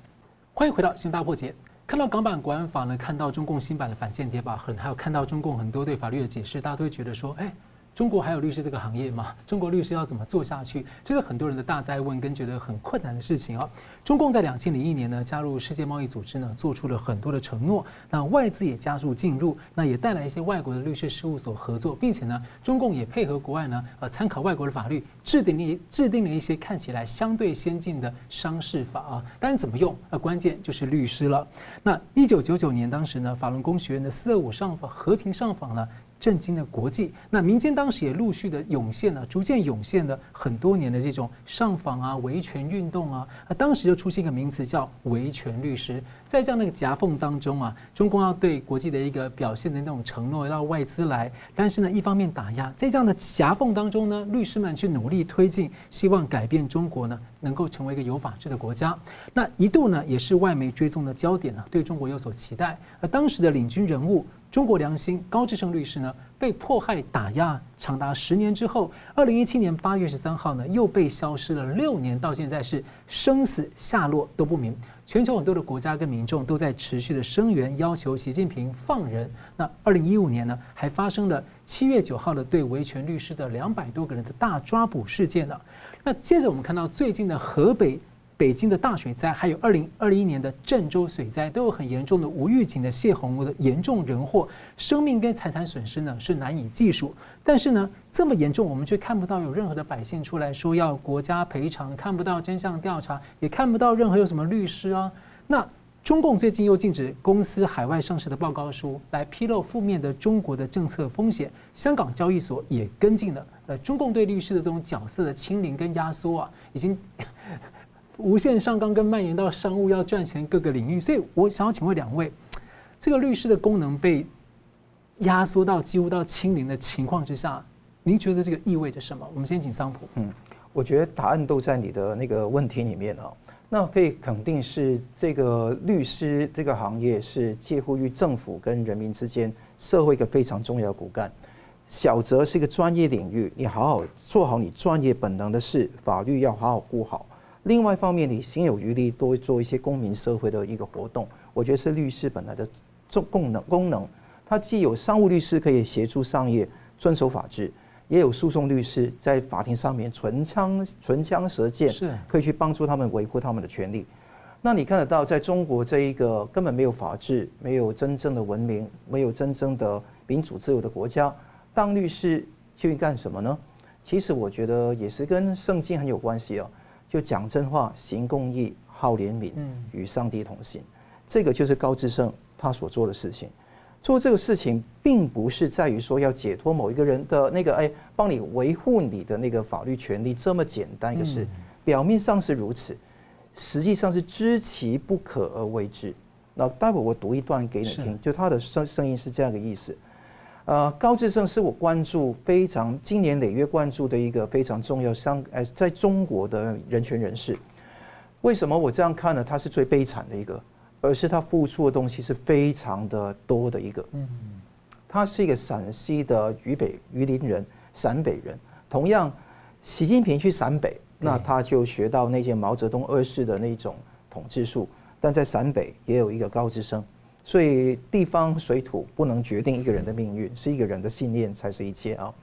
欢迎回到新大破解。看到港版国安法呢，看到中共新版的反间谍法，很还有看到中共很多对法律的解释，大家都会觉得说，哎。中国还有律师这个行业吗？中国律师要怎么做下去？这是很多人的大灾问跟觉得很困难的事情啊。中共在两千零一年呢加入世界贸易组织呢，做出了很多的承诺。那外资也加速进入，那也带来一些外国的律师事务所合作，并且呢，中共也配合国外呢，呃，参考外国的法律，制定了制定了一些看起来相对先进的商事法啊。当然怎么用？呃，关键就是律师了。那一九九九年当时呢，法轮功学院的四二五上访和平上访呢。震惊了国际，那民间当时也陆续的涌现了，逐渐涌现了很多年的这种上访啊、维权运动啊，那当时就出现一个名词叫维权律师。在这样的一个夹缝当中啊，中共要对国际的一个表现的那种承诺，要外资来，但是呢，一方面打压，在这样的夹缝当中呢，律师们去努力推进，希望改变中国呢，能够成为一个有法治的国家。那一度呢，也是外媒追踪的焦点呢，对中国有所期待。而当时的领军人物。中国良心高志胜律师呢，被迫害打压长达十年之后，二零一七年八月十三号呢，又被消失了六年，到现在是生死下落都不明。全球很多的国家跟民众都在持续的声援，要求习近平放人。那二零一五年呢，还发生了七月九号的对维权律师的两百多个人的大抓捕事件呢。那接着我们看到最近的河北。北京的大水灾，还有二零二一年的郑州水灾，都有很严重的无预警的泄洪的严重人祸，生命跟财产损失呢是难以计数。但是呢，这么严重，我们却看不到有任何的百姓出来说要国家赔偿，看不到真相调查，也看不到任何有什么律师啊。那中共最近又禁止公司海外上市的报告书来披露负面的中国的政策风险，香港交易所也跟进了。呃，中共对律师的这种角色的清零跟压缩啊，已经。无限上纲跟蔓延到商务要赚钱各个领域，所以我想要请问两位，这个律师的功能被压缩到几乎到清零的情况之下，您觉得这个意味着什么？我们先请桑普。嗯，我觉得答案都在你的那个问题里面啊。那可以肯定是这个律师这个行业是介乎于政府跟人民之间社会一个非常重要的骨干。小则是一个专业领域，你好好做好你专业本能的事，法律要好好顾好。另外一方面，你心有余力多做一些公民社会的一个活动，我觉得是律师本来的重功能功能。它既有商务律师可以协助商业遵守法治，也有诉讼律师在法庭上面唇枪唇枪舌剑，是可以去帮助他们维护他们的权利。那你看得到，在中国这一个根本没有法治、没有真正的文明、没有真正的民主自由的国家，当律师去干什么呢？其实我觉得也是跟圣经很有关系哦。就讲真话，行公义，好怜悯，与上帝同行，这个就是高志胜他所做的事情。做这个事情，并不是在于说要解脱某一个人的那个哎，帮你维护你的那个法律权利这么简单一个事。表面上是如此，实际上是知其不可而为之。那待会我读一段给你听，就他的声声音是这样的意思。呃，高志胜是我关注非常今年累月关注的一个非常重要像呃，在中国的人权人士。为什么我这样看呢？他是最悲惨的一个。而是他付出的东西是非常的多的一个。嗯，他是一个陕西的渝北榆林人，陕北人。同样，习近平去陕北，那他就学到那些毛泽东二世的那种统治术。但在陕北也有一个高志胜，所以地方水土不能决定一个人的命运，是一个人的信念才是一切啊。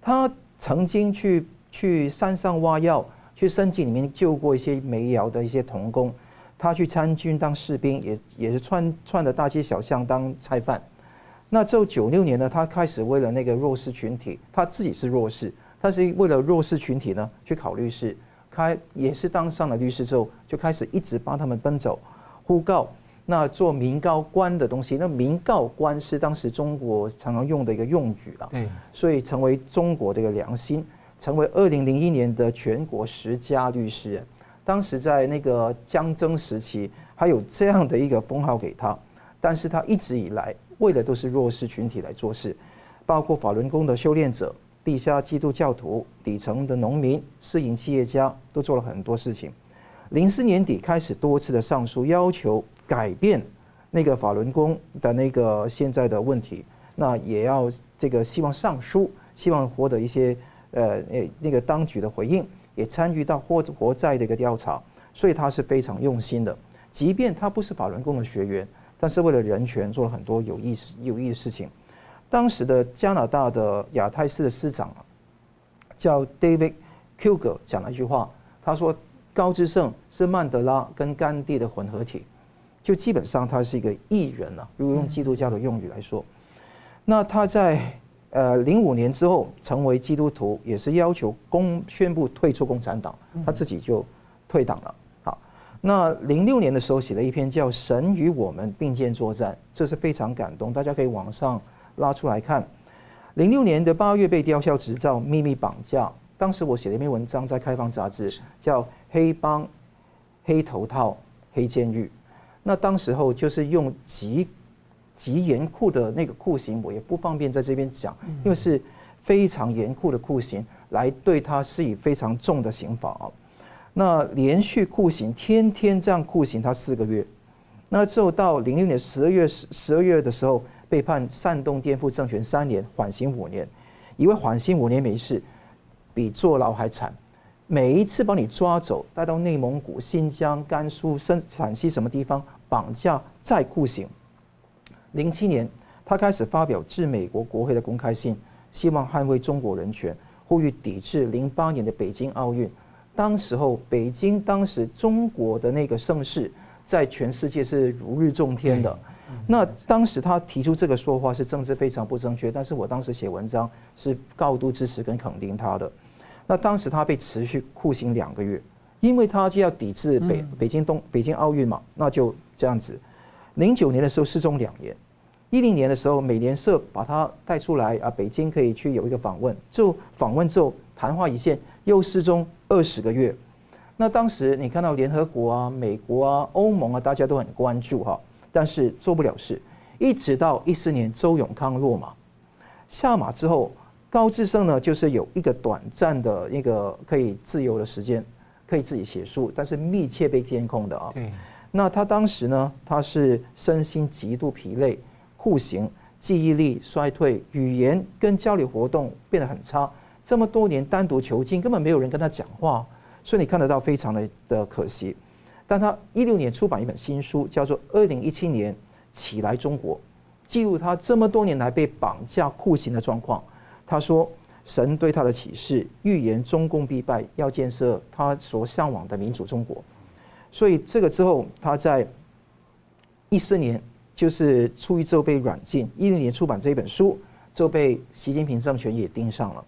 他曾经去去山上挖药，去山井里面救过一些煤窑的一些童工。他去参军当士兵，也也是串串的大街小巷当菜贩。那之后九六年呢，他开始为了那个弱势群体，他自己是弱势，但是为了弱势群体呢，去考律师，开也是当上了律师之后，就开始一直帮他们奔走，呼告，那做民告官的东西。那民告官是当时中国常常用的一个用语了，对，所以成为中国的一个良心，成为二零零一年的全国十佳律师。当时在那个江征时期，还有这样的一个封号给他，但是他一直以来为的都是弱势群体来做事，包括法轮功的修炼者、地下基督教徒、底层的农民、私营企业家，都做了很多事情。零四年底开始多次的上书，要求改变那个法轮功的那个现在的问题，那也要这个希望上书，希望获得一些呃诶那个当局的回应。也参与到活活在的一个调查，所以他是非常用心的。即便他不是法轮功的学员，但是为了人权做了很多有意思有意的事情。当时的加拿大的亚太司的司长叫 David k u g e r 讲了一句话，他说高志胜是曼德拉跟甘地的混合体，就基本上他是一个异人啊，如果用基督教的用语来说，那他在。呃，零五年之后成为基督徒，也是要求公宣布退出共产党，他自己就退党了。好，那零六年的时候写了一篇叫《神与我们并肩作战》，这是非常感动，大家可以网上拉出来看。零六年的八月被吊销执照，秘密绑架。当时我写了一篇文章在《开放杂志》，叫《黑帮、黑头套、黑监狱》。那当时候就是用极。极严酷的那个酷刑，我也不方便在这边讲，因为是非常严酷的酷刑，来对他施以非常重的刑罚啊。那连续酷刑，天天这样酷刑他四个月，那之后到零六年十二月十十二月的时候，被判煽动颠覆政权三年，缓刑五年，以为缓刑五年没事，比坐牢还惨。每一次把你抓走，带到内蒙古、新疆、甘肃、陕陕西什么地方绑架再酷刑。零七年，他开始发表致美国国会的公开信，希望捍卫中国人权，呼吁抵制零八年的北京奥运。当时候，北京当时中国的那个盛世，在全世界是如日中天的。那当时他提出这个说话是政治非常不正确，但是我当时写文章是高度支持跟肯定他的。那当时他被持续酷刑两个月，因为他就要抵制北北京冬北京奥运嘛，那就这样子。零九年的时候失踪两年。一零年的时候，美联社把他带出来啊，北京可以去有一个访问。就访问之后，昙花一现，又失踪二十个月。那当时你看到联合国啊、美国啊、欧盟啊，大家都很关注哈，但是做不了事。一直到一四年周永康落马，下马之后，高志胜呢就是有一个短暂的一个可以自由的时间，可以自己写书，但是密切被监控的啊。对。那他当时呢，他是身心极度疲累。酷刑，记忆力衰退，语言跟交流活动变得很差。这么多年单独囚禁，根本没有人跟他讲话，所以你看得到非常的的可惜。但他一六年出版一本新书，叫做《二零一七年起来中国》，记录他这么多年来被绑架酷刑的状况。他说：“神对他的启示，预言中共必败，要建设他所向往的民主中国。”所以这个之后，他在一四年。就是出狱之后被软禁，一零年出版这一本书，就被习近平政权也盯上了。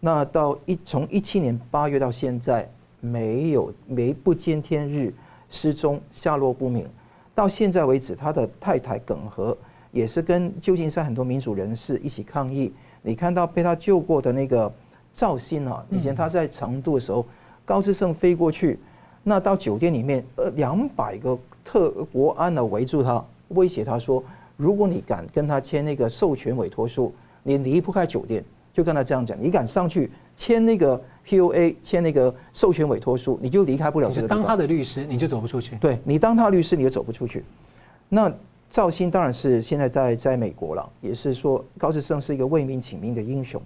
那到一从一七年八月到现在，没有没不见天日，失踪下落不明。到现在为止，他的太太耿和也是跟旧金山很多民主人士一起抗议。你看到被他救过的那个赵鑫啊，以前他在成都的时候，高志胜飞过去，那到酒店里面，呃，两百个特国安呢围住他，威胁他说，如果你敢跟他签那个授权委托书，你离不开酒店。就跟他这样讲，你敢上去签那个 POA，签那个授权委托书，你就离开不了这个。当他的律师，你就走不出去。对，你当他律师，你就走不出去。那赵鑫当然是现在在在美国了，也是说高志胜是一个为民请命的英雄。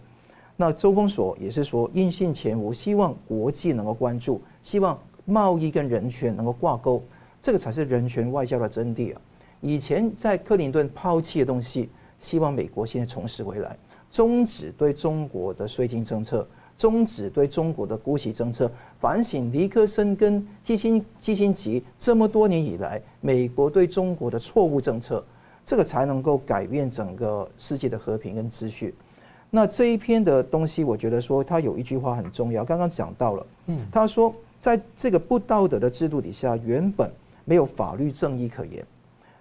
那周封锁也是说音信全无，希望国际能够关注，希望贸易跟人权能够挂钩，这个才是人权外交的真谛啊。以前在克林顿抛弃的东西，希望美国现在重拾回来。终止对中国的税金政策，终止对中国的姑息政策，反省尼克森跟基辛基辛格这么多年以来美国对中国的错误政策，这个才能够改变整个世界的和平跟秩序。那这一篇的东西，我觉得说他有一句话很重要，刚刚讲到了，嗯，他说在这个不道德的制度底下，原本没有法律正义可言，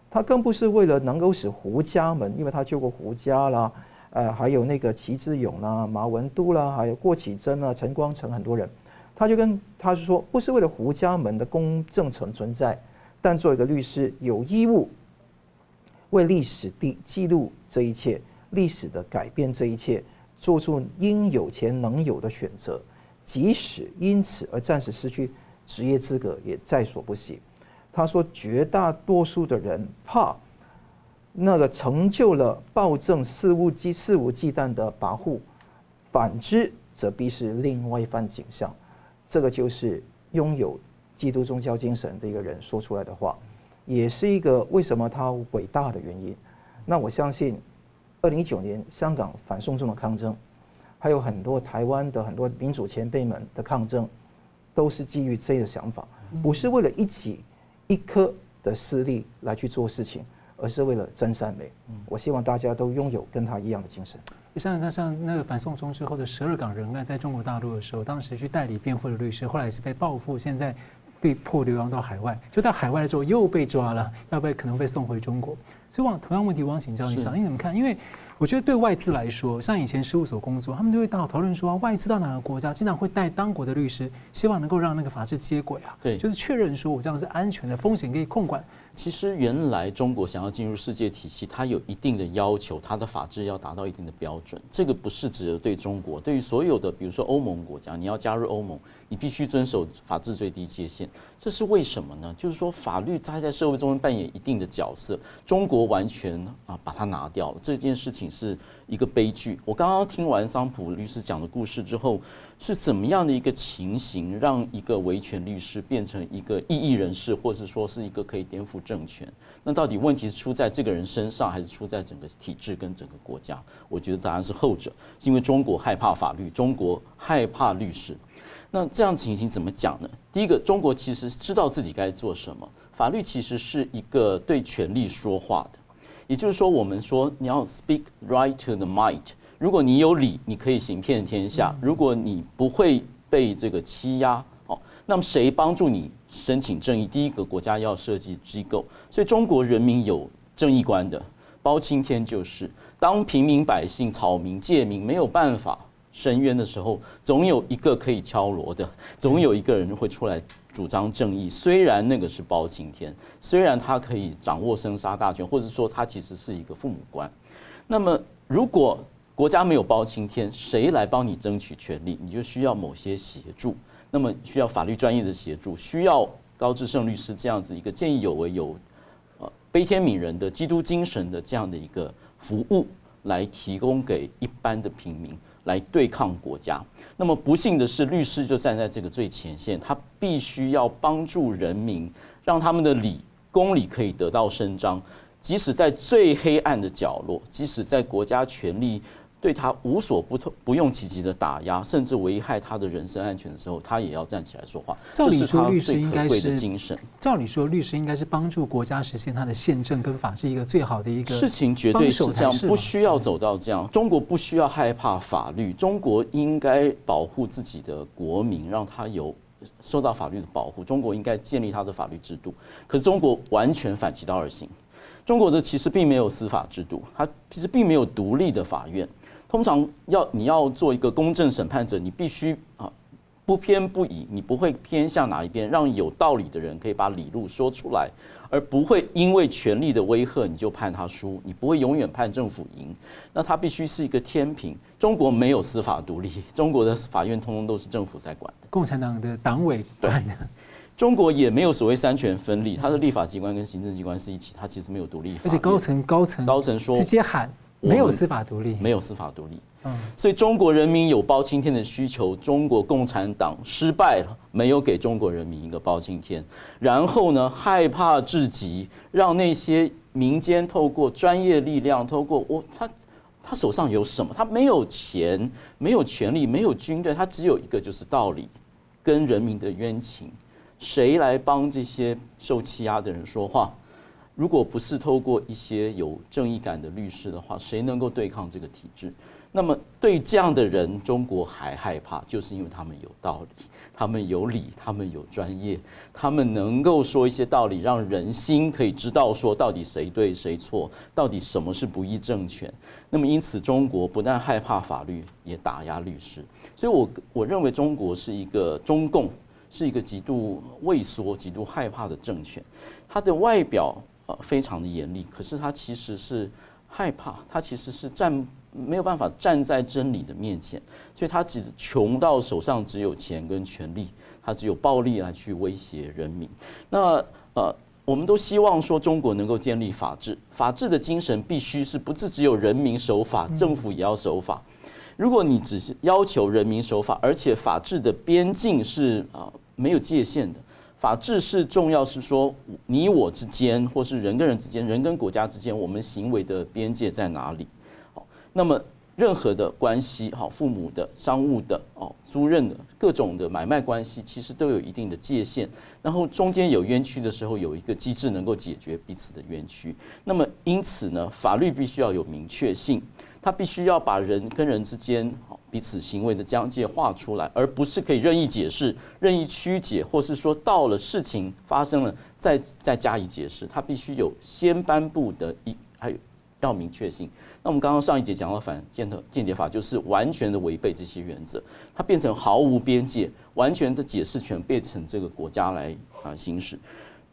他更不是为了能够使胡家门，因为他救过胡家啦。呃，还有那个齐志勇啦、马文都啦，还有郭启珍啊、陈光诚很多人，他就跟他是说，不是为了胡家门的公正存存在，但做一个律师有义务为历史的记录这一切，历史的改变这一切，做出应有且能有的选择，即使因此而暂时失去职业资格，也在所不惜。他说，绝大多数的人怕。那个成就了暴政肆无忌肆无忌惮的跋扈，反之则必是另外一番景象。这个就是拥有基督宗教精神的一个人说出来的话，也是一个为什么他伟大的原因。那我相信，二零一九年香港反送中的抗争，还有很多台湾的很多民主前辈们的抗争，都是基于这个想法，不是为了一己一颗的私利来去做事情。而是为了真善美。我希望大家都拥有跟他一样的精神。像那像那个反送中之后的十二港人案，在中国大陆的时候，当时去代理辩护的律师，后来也是被报复，现在被迫流亡到海外。就到海外的时候又被抓了，要被可能被送回中国。所以，往同样问题，我想请教你，想你怎么看？因为我觉得对外资来说，像以前事务所工作，他们就会讨讨论说，外资到哪个国家，经常会带当国的律师，希望能够让那个法制接轨啊。对，就是确认说我这样是安全的，风险可以控管。其实原来中国想要进入世界体系，它有一定的要求，它的法制要达到一定的标准。这个不是只有对中国，对于所有的，比如说欧盟国家，你要加入欧盟，你必须遵守法治最低界限。这是为什么呢？就是说法律它在社会中扮演一定的角色，中国完全啊把它拿掉了，这件事情是一个悲剧。我刚刚听完桑普律师讲的故事之后。是怎么样的一个情形，让一个维权律师变成一个异议人士，或是说是一个可以颠覆政权？那到底问题是出在这个人身上，还是出在整个体制跟整个国家？我觉得答案是后者，是因为中国害怕法律，中国害怕律师。那这样情形怎么讲呢？第一个，中国其实知道自己该做什么，法律其实是一个对权力说话的，也就是说，我们说你要 speak right to the might。如果你有理，你可以行遍天下；如果你不会被这个欺压，哦，那么谁帮助你申请正义？第一个国家要设计机构，所以中国人民有正义观的，包青天就是当平民百姓、草民、借民没有办法伸冤的时候，总有一个可以敲锣的，总有一个人会出来主张正义。虽然那个是包青天，虽然他可以掌握生杀大权，或者说他其实是一个父母官，那么如果国家没有包青天，谁来帮你争取权利？你就需要某些协助，那么需要法律专业的协助，需要高志胜律师这样子一个见义勇为、有呃悲天悯人的基督精神的这样的一个服务，来提供给一般的平民来对抗国家。那么不幸的是，律师就站在这个最前线，他必须要帮助人民，让他们的理公理可以得到伸张，即使在最黑暗的角落，即使在国家权力。对他无所不透、不用其极的打压，甚至危害他的人身安全的时候，他也要站起来说话。照理说，律师应该是的精神。照理说，律师应该是帮助国家实现他的宪政跟法治一个最好的一个事情，绝对是这样，不需要走到这样。中国不需要害怕法律，中国应该保护自己的国民，让他有受到法律的保护。中国应该建立他的法律制度，可是中国完全反其道而行。中国的其实并没有司法制度，它其实并没有独立的法院。通常要你要做一个公正审判者，你必须啊不偏不倚，你不会偏向哪一边，让有道理的人可以把理路说出来，而不会因为权力的威吓你就判他输，你不会永远判政府赢。那他必须是一个天平。中国没有司法独立，中国的法院通通都是政府在管的，共产党的党委管的。中国也没有所谓三权分立，它的立法机关跟行政机关是一起，它其实没有独立法。而且高层高层高层说直接喊。没有司法独立，没有司法独立。嗯，所以中国人民有包青天的需求，中国共产党失败了，没有给中国人民一个包青天。然后呢，害怕至极，让那些民间透过专业力量，透过我他他手上有什么？他没有钱，没有权力，没有军队，他只有一个就是道理跟人民的冤情。谁来帮这些受欺压的人说话？如果不是透过一些有正义感的律师的话，谁能够对抗这个体制？那么对这样的人，中国还害怕，就是因为他们有道理，他们有理，他们有专业，他们能够说一些道理，让人心可以知道说到底谁对谁错，到底什么是不义政权。那么因此，中国不但害怕法律，也打压律师。所以我我认为中国是一个中共是一个极度畏缩、极度害怕的政权，它的外表。呃，非常的严厉，可是他其实是害怕，他其实是站没有办法站在真理的面前，所以他只穷到手上只有钱跟权力，他只有暴力来去威胁人民。那呃，我们都希望说中国能够建立法治，法治的精神必须是不是只有人民守法，政府也要守法。如果你只是要求人民守法，而且法治的边境是啊没有界限的。法治是重要，是说你我之间，或是人跟人之间，人跟国家之间，我们行为的边界在哪里？好，那么任何的关系，好，父母的、商务的、哦，租赁的各种的买卖关系，其实都有一定的界限。然后中间有冤屈的时候，有一个机制能够解决彼此的冤屈。那么因此呢，法律必须要有明确性。它必须要把人跟人之间彼此行为的疆界画出来，而不是可以任意解释、任意曲解，或是说到了事情发生了再再加以解释。它必须有先颁布的一还有要明确性。那我们刚刚上一节讲到反间谍间谍法，就是完全的违背这些原则，它变成毫无边界，完全的解释权变成这个国家来啊行使。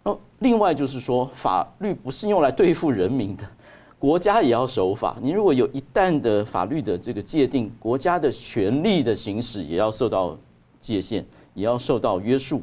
那另外就是说，法律不是用来对付人民的。国家也要守法。你如果有一旦的法律的这个界定，国家的权力的行使也要受到界限，也要受到约束。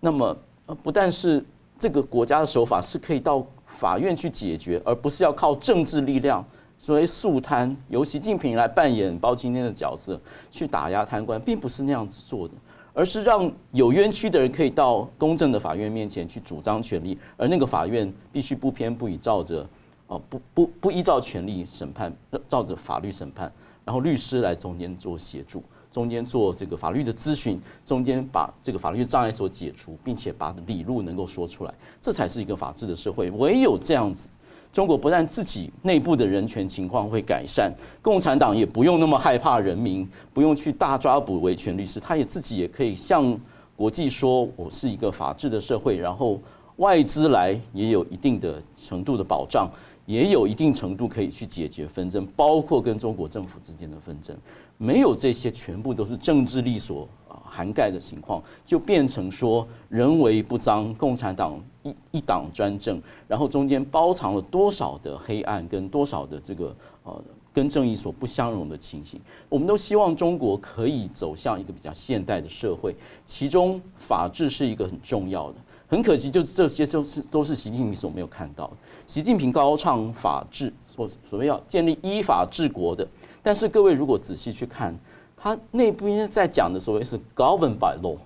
那么，不但是这个国家的守法是可以到法院去解决，而不是要靠政治力量，所谓肃贪，由习近平来扮演包青天的角色去打压贪官，并不是那样子做的，而是让有冤屈的人可以到公正的法院面前去主张权利，而那个法院必须不偏不倚，照着。哦，不不不依照权力审判，照着法律审判，然后律师来中间做协助，中间做这个法律的咨询，中间把这个法律障碍所解除，并且把理路能够说出来，这才是一个法治的社会。唯有这样子，中国不但自己内部的人权情况会改善，共产党也不用那么害怕人民，不用去大抓捕维权律师，他也自己也可以向国际说，我是一个法治的社会，然后外资来也有一定的程度的保障。也有一定程度可以去解决纷争，包括跟中国政府之间的纷争。没有这些，全部都是政治力所啊涵盖的情况，就变成说人为不臧，共产党一一党专政，然后中间包藏了多少的黑暗，跟多少的这个呃跟正义所不相容的情形。我们都希望中国可以走向一个比较现代的社会，其中法治是一个很重要的。很可惜，就是这些都是都是习近平所没有看到。习近平高唱法治，所所谓要建立依法治国的，但是各位如果仔细去看，他内部应该在讲的所谓是 govern by law，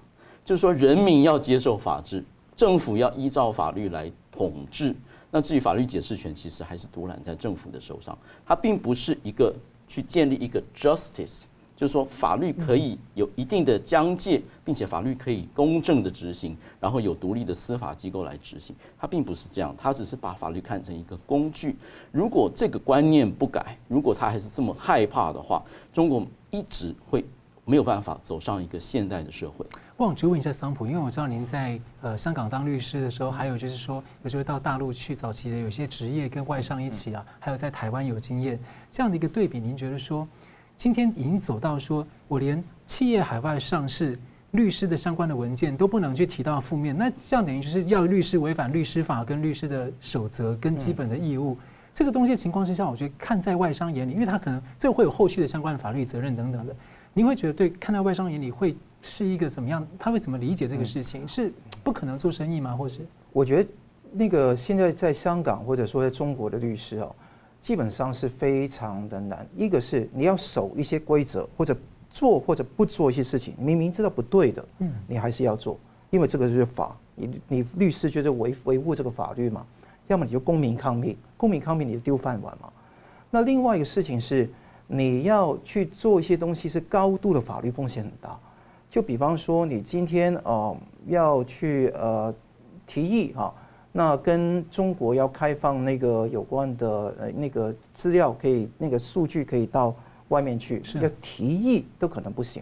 就是说人民要接受法治，政府要依照法律来统治。那至于法律解释权，其实还是独揽在政府的手上，它并不是一个去建立一个 justice。就是说，法律可以有一定的疆界，并且法律可以公正的执行，然后有独立的司法机构来执行。它并不是这样，它只是把法律看成一个工具。如果这个观念不改，如果他还是这么害怕的话，中国一直会没有办法走上一个现代的社会。我想追问一下桑普，因为我知道您在呃香港当律师的时候，还有就是说有时候到大陆去，早期的有些职业跟外商一起啊，还有在台湾有经验这样的一个对比，您觉得说今天已经走到说我连企业海外上市律师的相关的文件都不能去提到负面，那这样等于就是要律师违反律师法跟律师的守则跟基本的义务。这个东西的情况之下，我觉得看在外商眼里，因为他可能这会有后续的相关的法律责任等等的，您会觉得对看在外商眼里会。是一个怎么样？他会怎么理解这个事情？是不可能做生意吗？或是？我觉得那个现在在香港或者说在中国的律师哦，基本上是非常的难。一个是你要守一些规则，或者做或者不做一些事情，明明知道不对的，嗯，你还是要做，因为这个是法。你你律师就是维维护这个法律嘛，要么你就公民抗命，公民抗命你就丢饭碗嘛。那另外一个事情是，你要去做一些东西，是高度的法律风险很大。就比方说，你今天呃要去呃提议哈，那跟中国要开放那个有关的呃那个资料，可以那个数据可以到外面去，要提议都可能不行。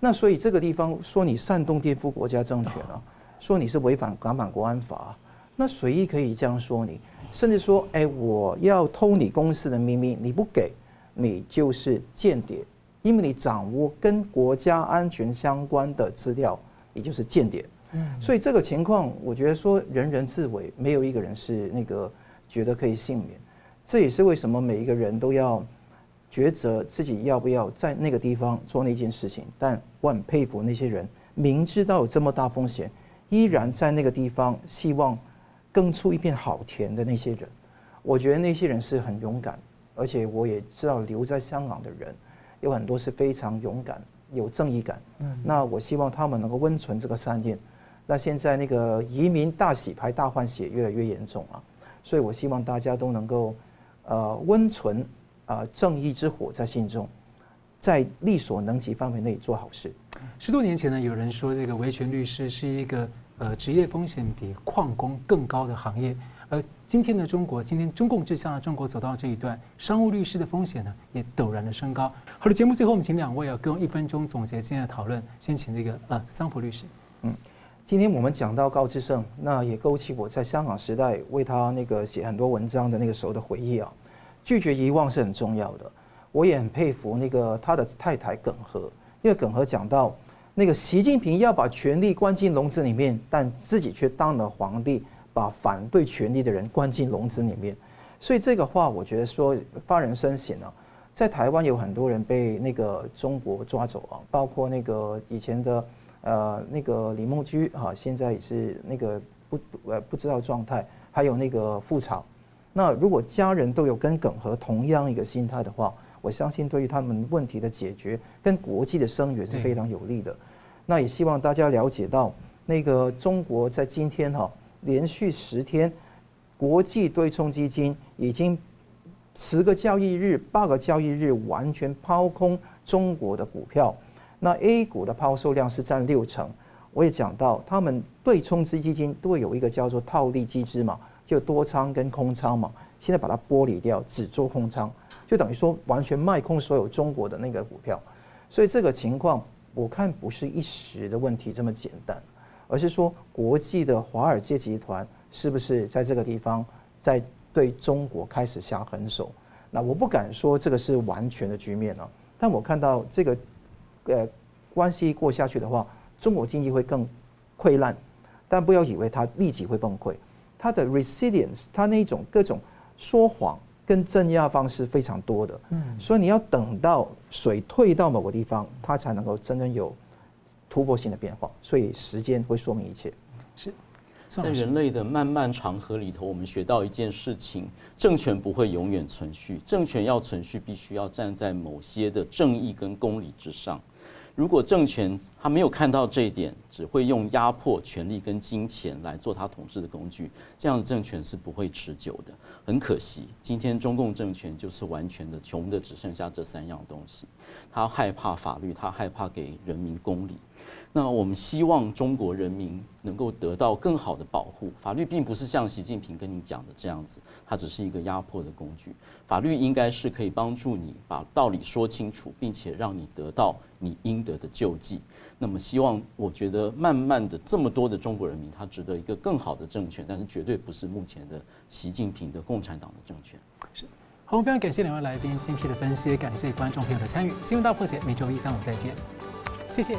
那所以这个地方说你煽动颠覆国家政权啊，说你是违反港版国安法，那随意可以这样说你，甚至说哎我要偷你公司的秘密，你不给，你就是间谍。因为你掌握跟国家安全相关的资料，也就是间谍。嗯，所以这个情况，我觉得说人人自危，没有一个人是那个觉得可以幸免。这也是为什么每一个人都要抉择自己要不要在那个地方做那件事情。但我很佩服那些人，明知道有这么大风险，依然在那个地方希望耕出一片好田的那些人。我觉得那些人是很勇敢，而且我也知道留在香港的人。有很多是非常勇敢、有正义感。嗯，那我希望他们能够温存这个善念。那现在那个移民大洗牌、大换血越来越严重啊，所以我希望大家都能够呃温存啊、呃、正义之火在心中，在力所能及范围内做好事。十多年前呢，有人说这个维权律师是一个呃职业风险比矿工更高的行业。而今天的中国，今天中共就像中国走到这一段，商务律师的风险呢也陡然的升高。好的，节目最后我们请两位啊，各用一分钟总结今天的讨论。先请这个呃桑普律师。嗯，今天我们讲到高志胜，那也勾起我在香港时代为他那个写很多文章的那个时候的回忆啊。拒绝遗忘是很重要的。我也很佩服那个他的太太耿和，因为耿和讲到那个习近平要把权力关进笼子里面，但自己却当了皇帝。把反对权力的人关进笼子里面，所以这个话我觉得说发人深省啊。在台湾有很多人被那个中国抓走啊，包括那个以前的呃那个李梦居哈，现在也是那个不呃不知道状态，还有那个傅朝。那如果家人都有跟耿和同样一个心态的话，我相信对于他们问题的解决跟国际的声援是非常有利的。那也希望大家了解到，那个中国在今天哈。连续十天，国际对冲基金已经十个交易日、八个交易日完全抛空中国的股票。那 A 股的抛售量是占六成。我也讲到，他们对冲基金都会有一个叫做套利机制嘛，就多仓跟空仓嘛。现在把它剥离掉，只做空仓，就等于说完全卖空所有中国的那个股票。所以这个情况，我看不是一时的问题这么简单。而是说，国际的华尔街集团是不是在这个地方在对中国开始下狠手？那我不敢说这个是完全的局面了，但我看到这个呃关系过下去的话，中国经济会更溃烂。但不要以为它立即会崩溃，它的 resilience，它那种各种说谎跟镇压方式非常多的。嗯，所以你要等到水退到某个地方，它才能够真正有。突破性的变化，所以时间会说明一切。是，在人类的漫漫长河里头，我们学到一件事情：政权不会永远存续，政权要存续，必须要站在某些的正义跟公理之上。如果政权他没有看到这一点，只会用压迫、权力跟金钱来做他统治的工具，这样的政权是不会持久的。很可惜，今天中共政权就是完全的穷的只剩下这三样东西。他害怕法律，他害怕给人民公理。那我们希望中国人民能够得到更好的保护。法律并不是像习近平跟你讲的这样子，它只是一个压迫的工具。法律应该是可以帮助你把道理说清楚，并且让你得到你应得的救济。那么，希望我觉得慢慢的这么多的中国人民，他值得一个更好的政权，但是绝对不是目前的习近平的共产党的政权。是，好，非常感谢两位来宾精辟的分析，感谢观众朋友的参与。新闻大破解每周一、三、五再见，谢谢。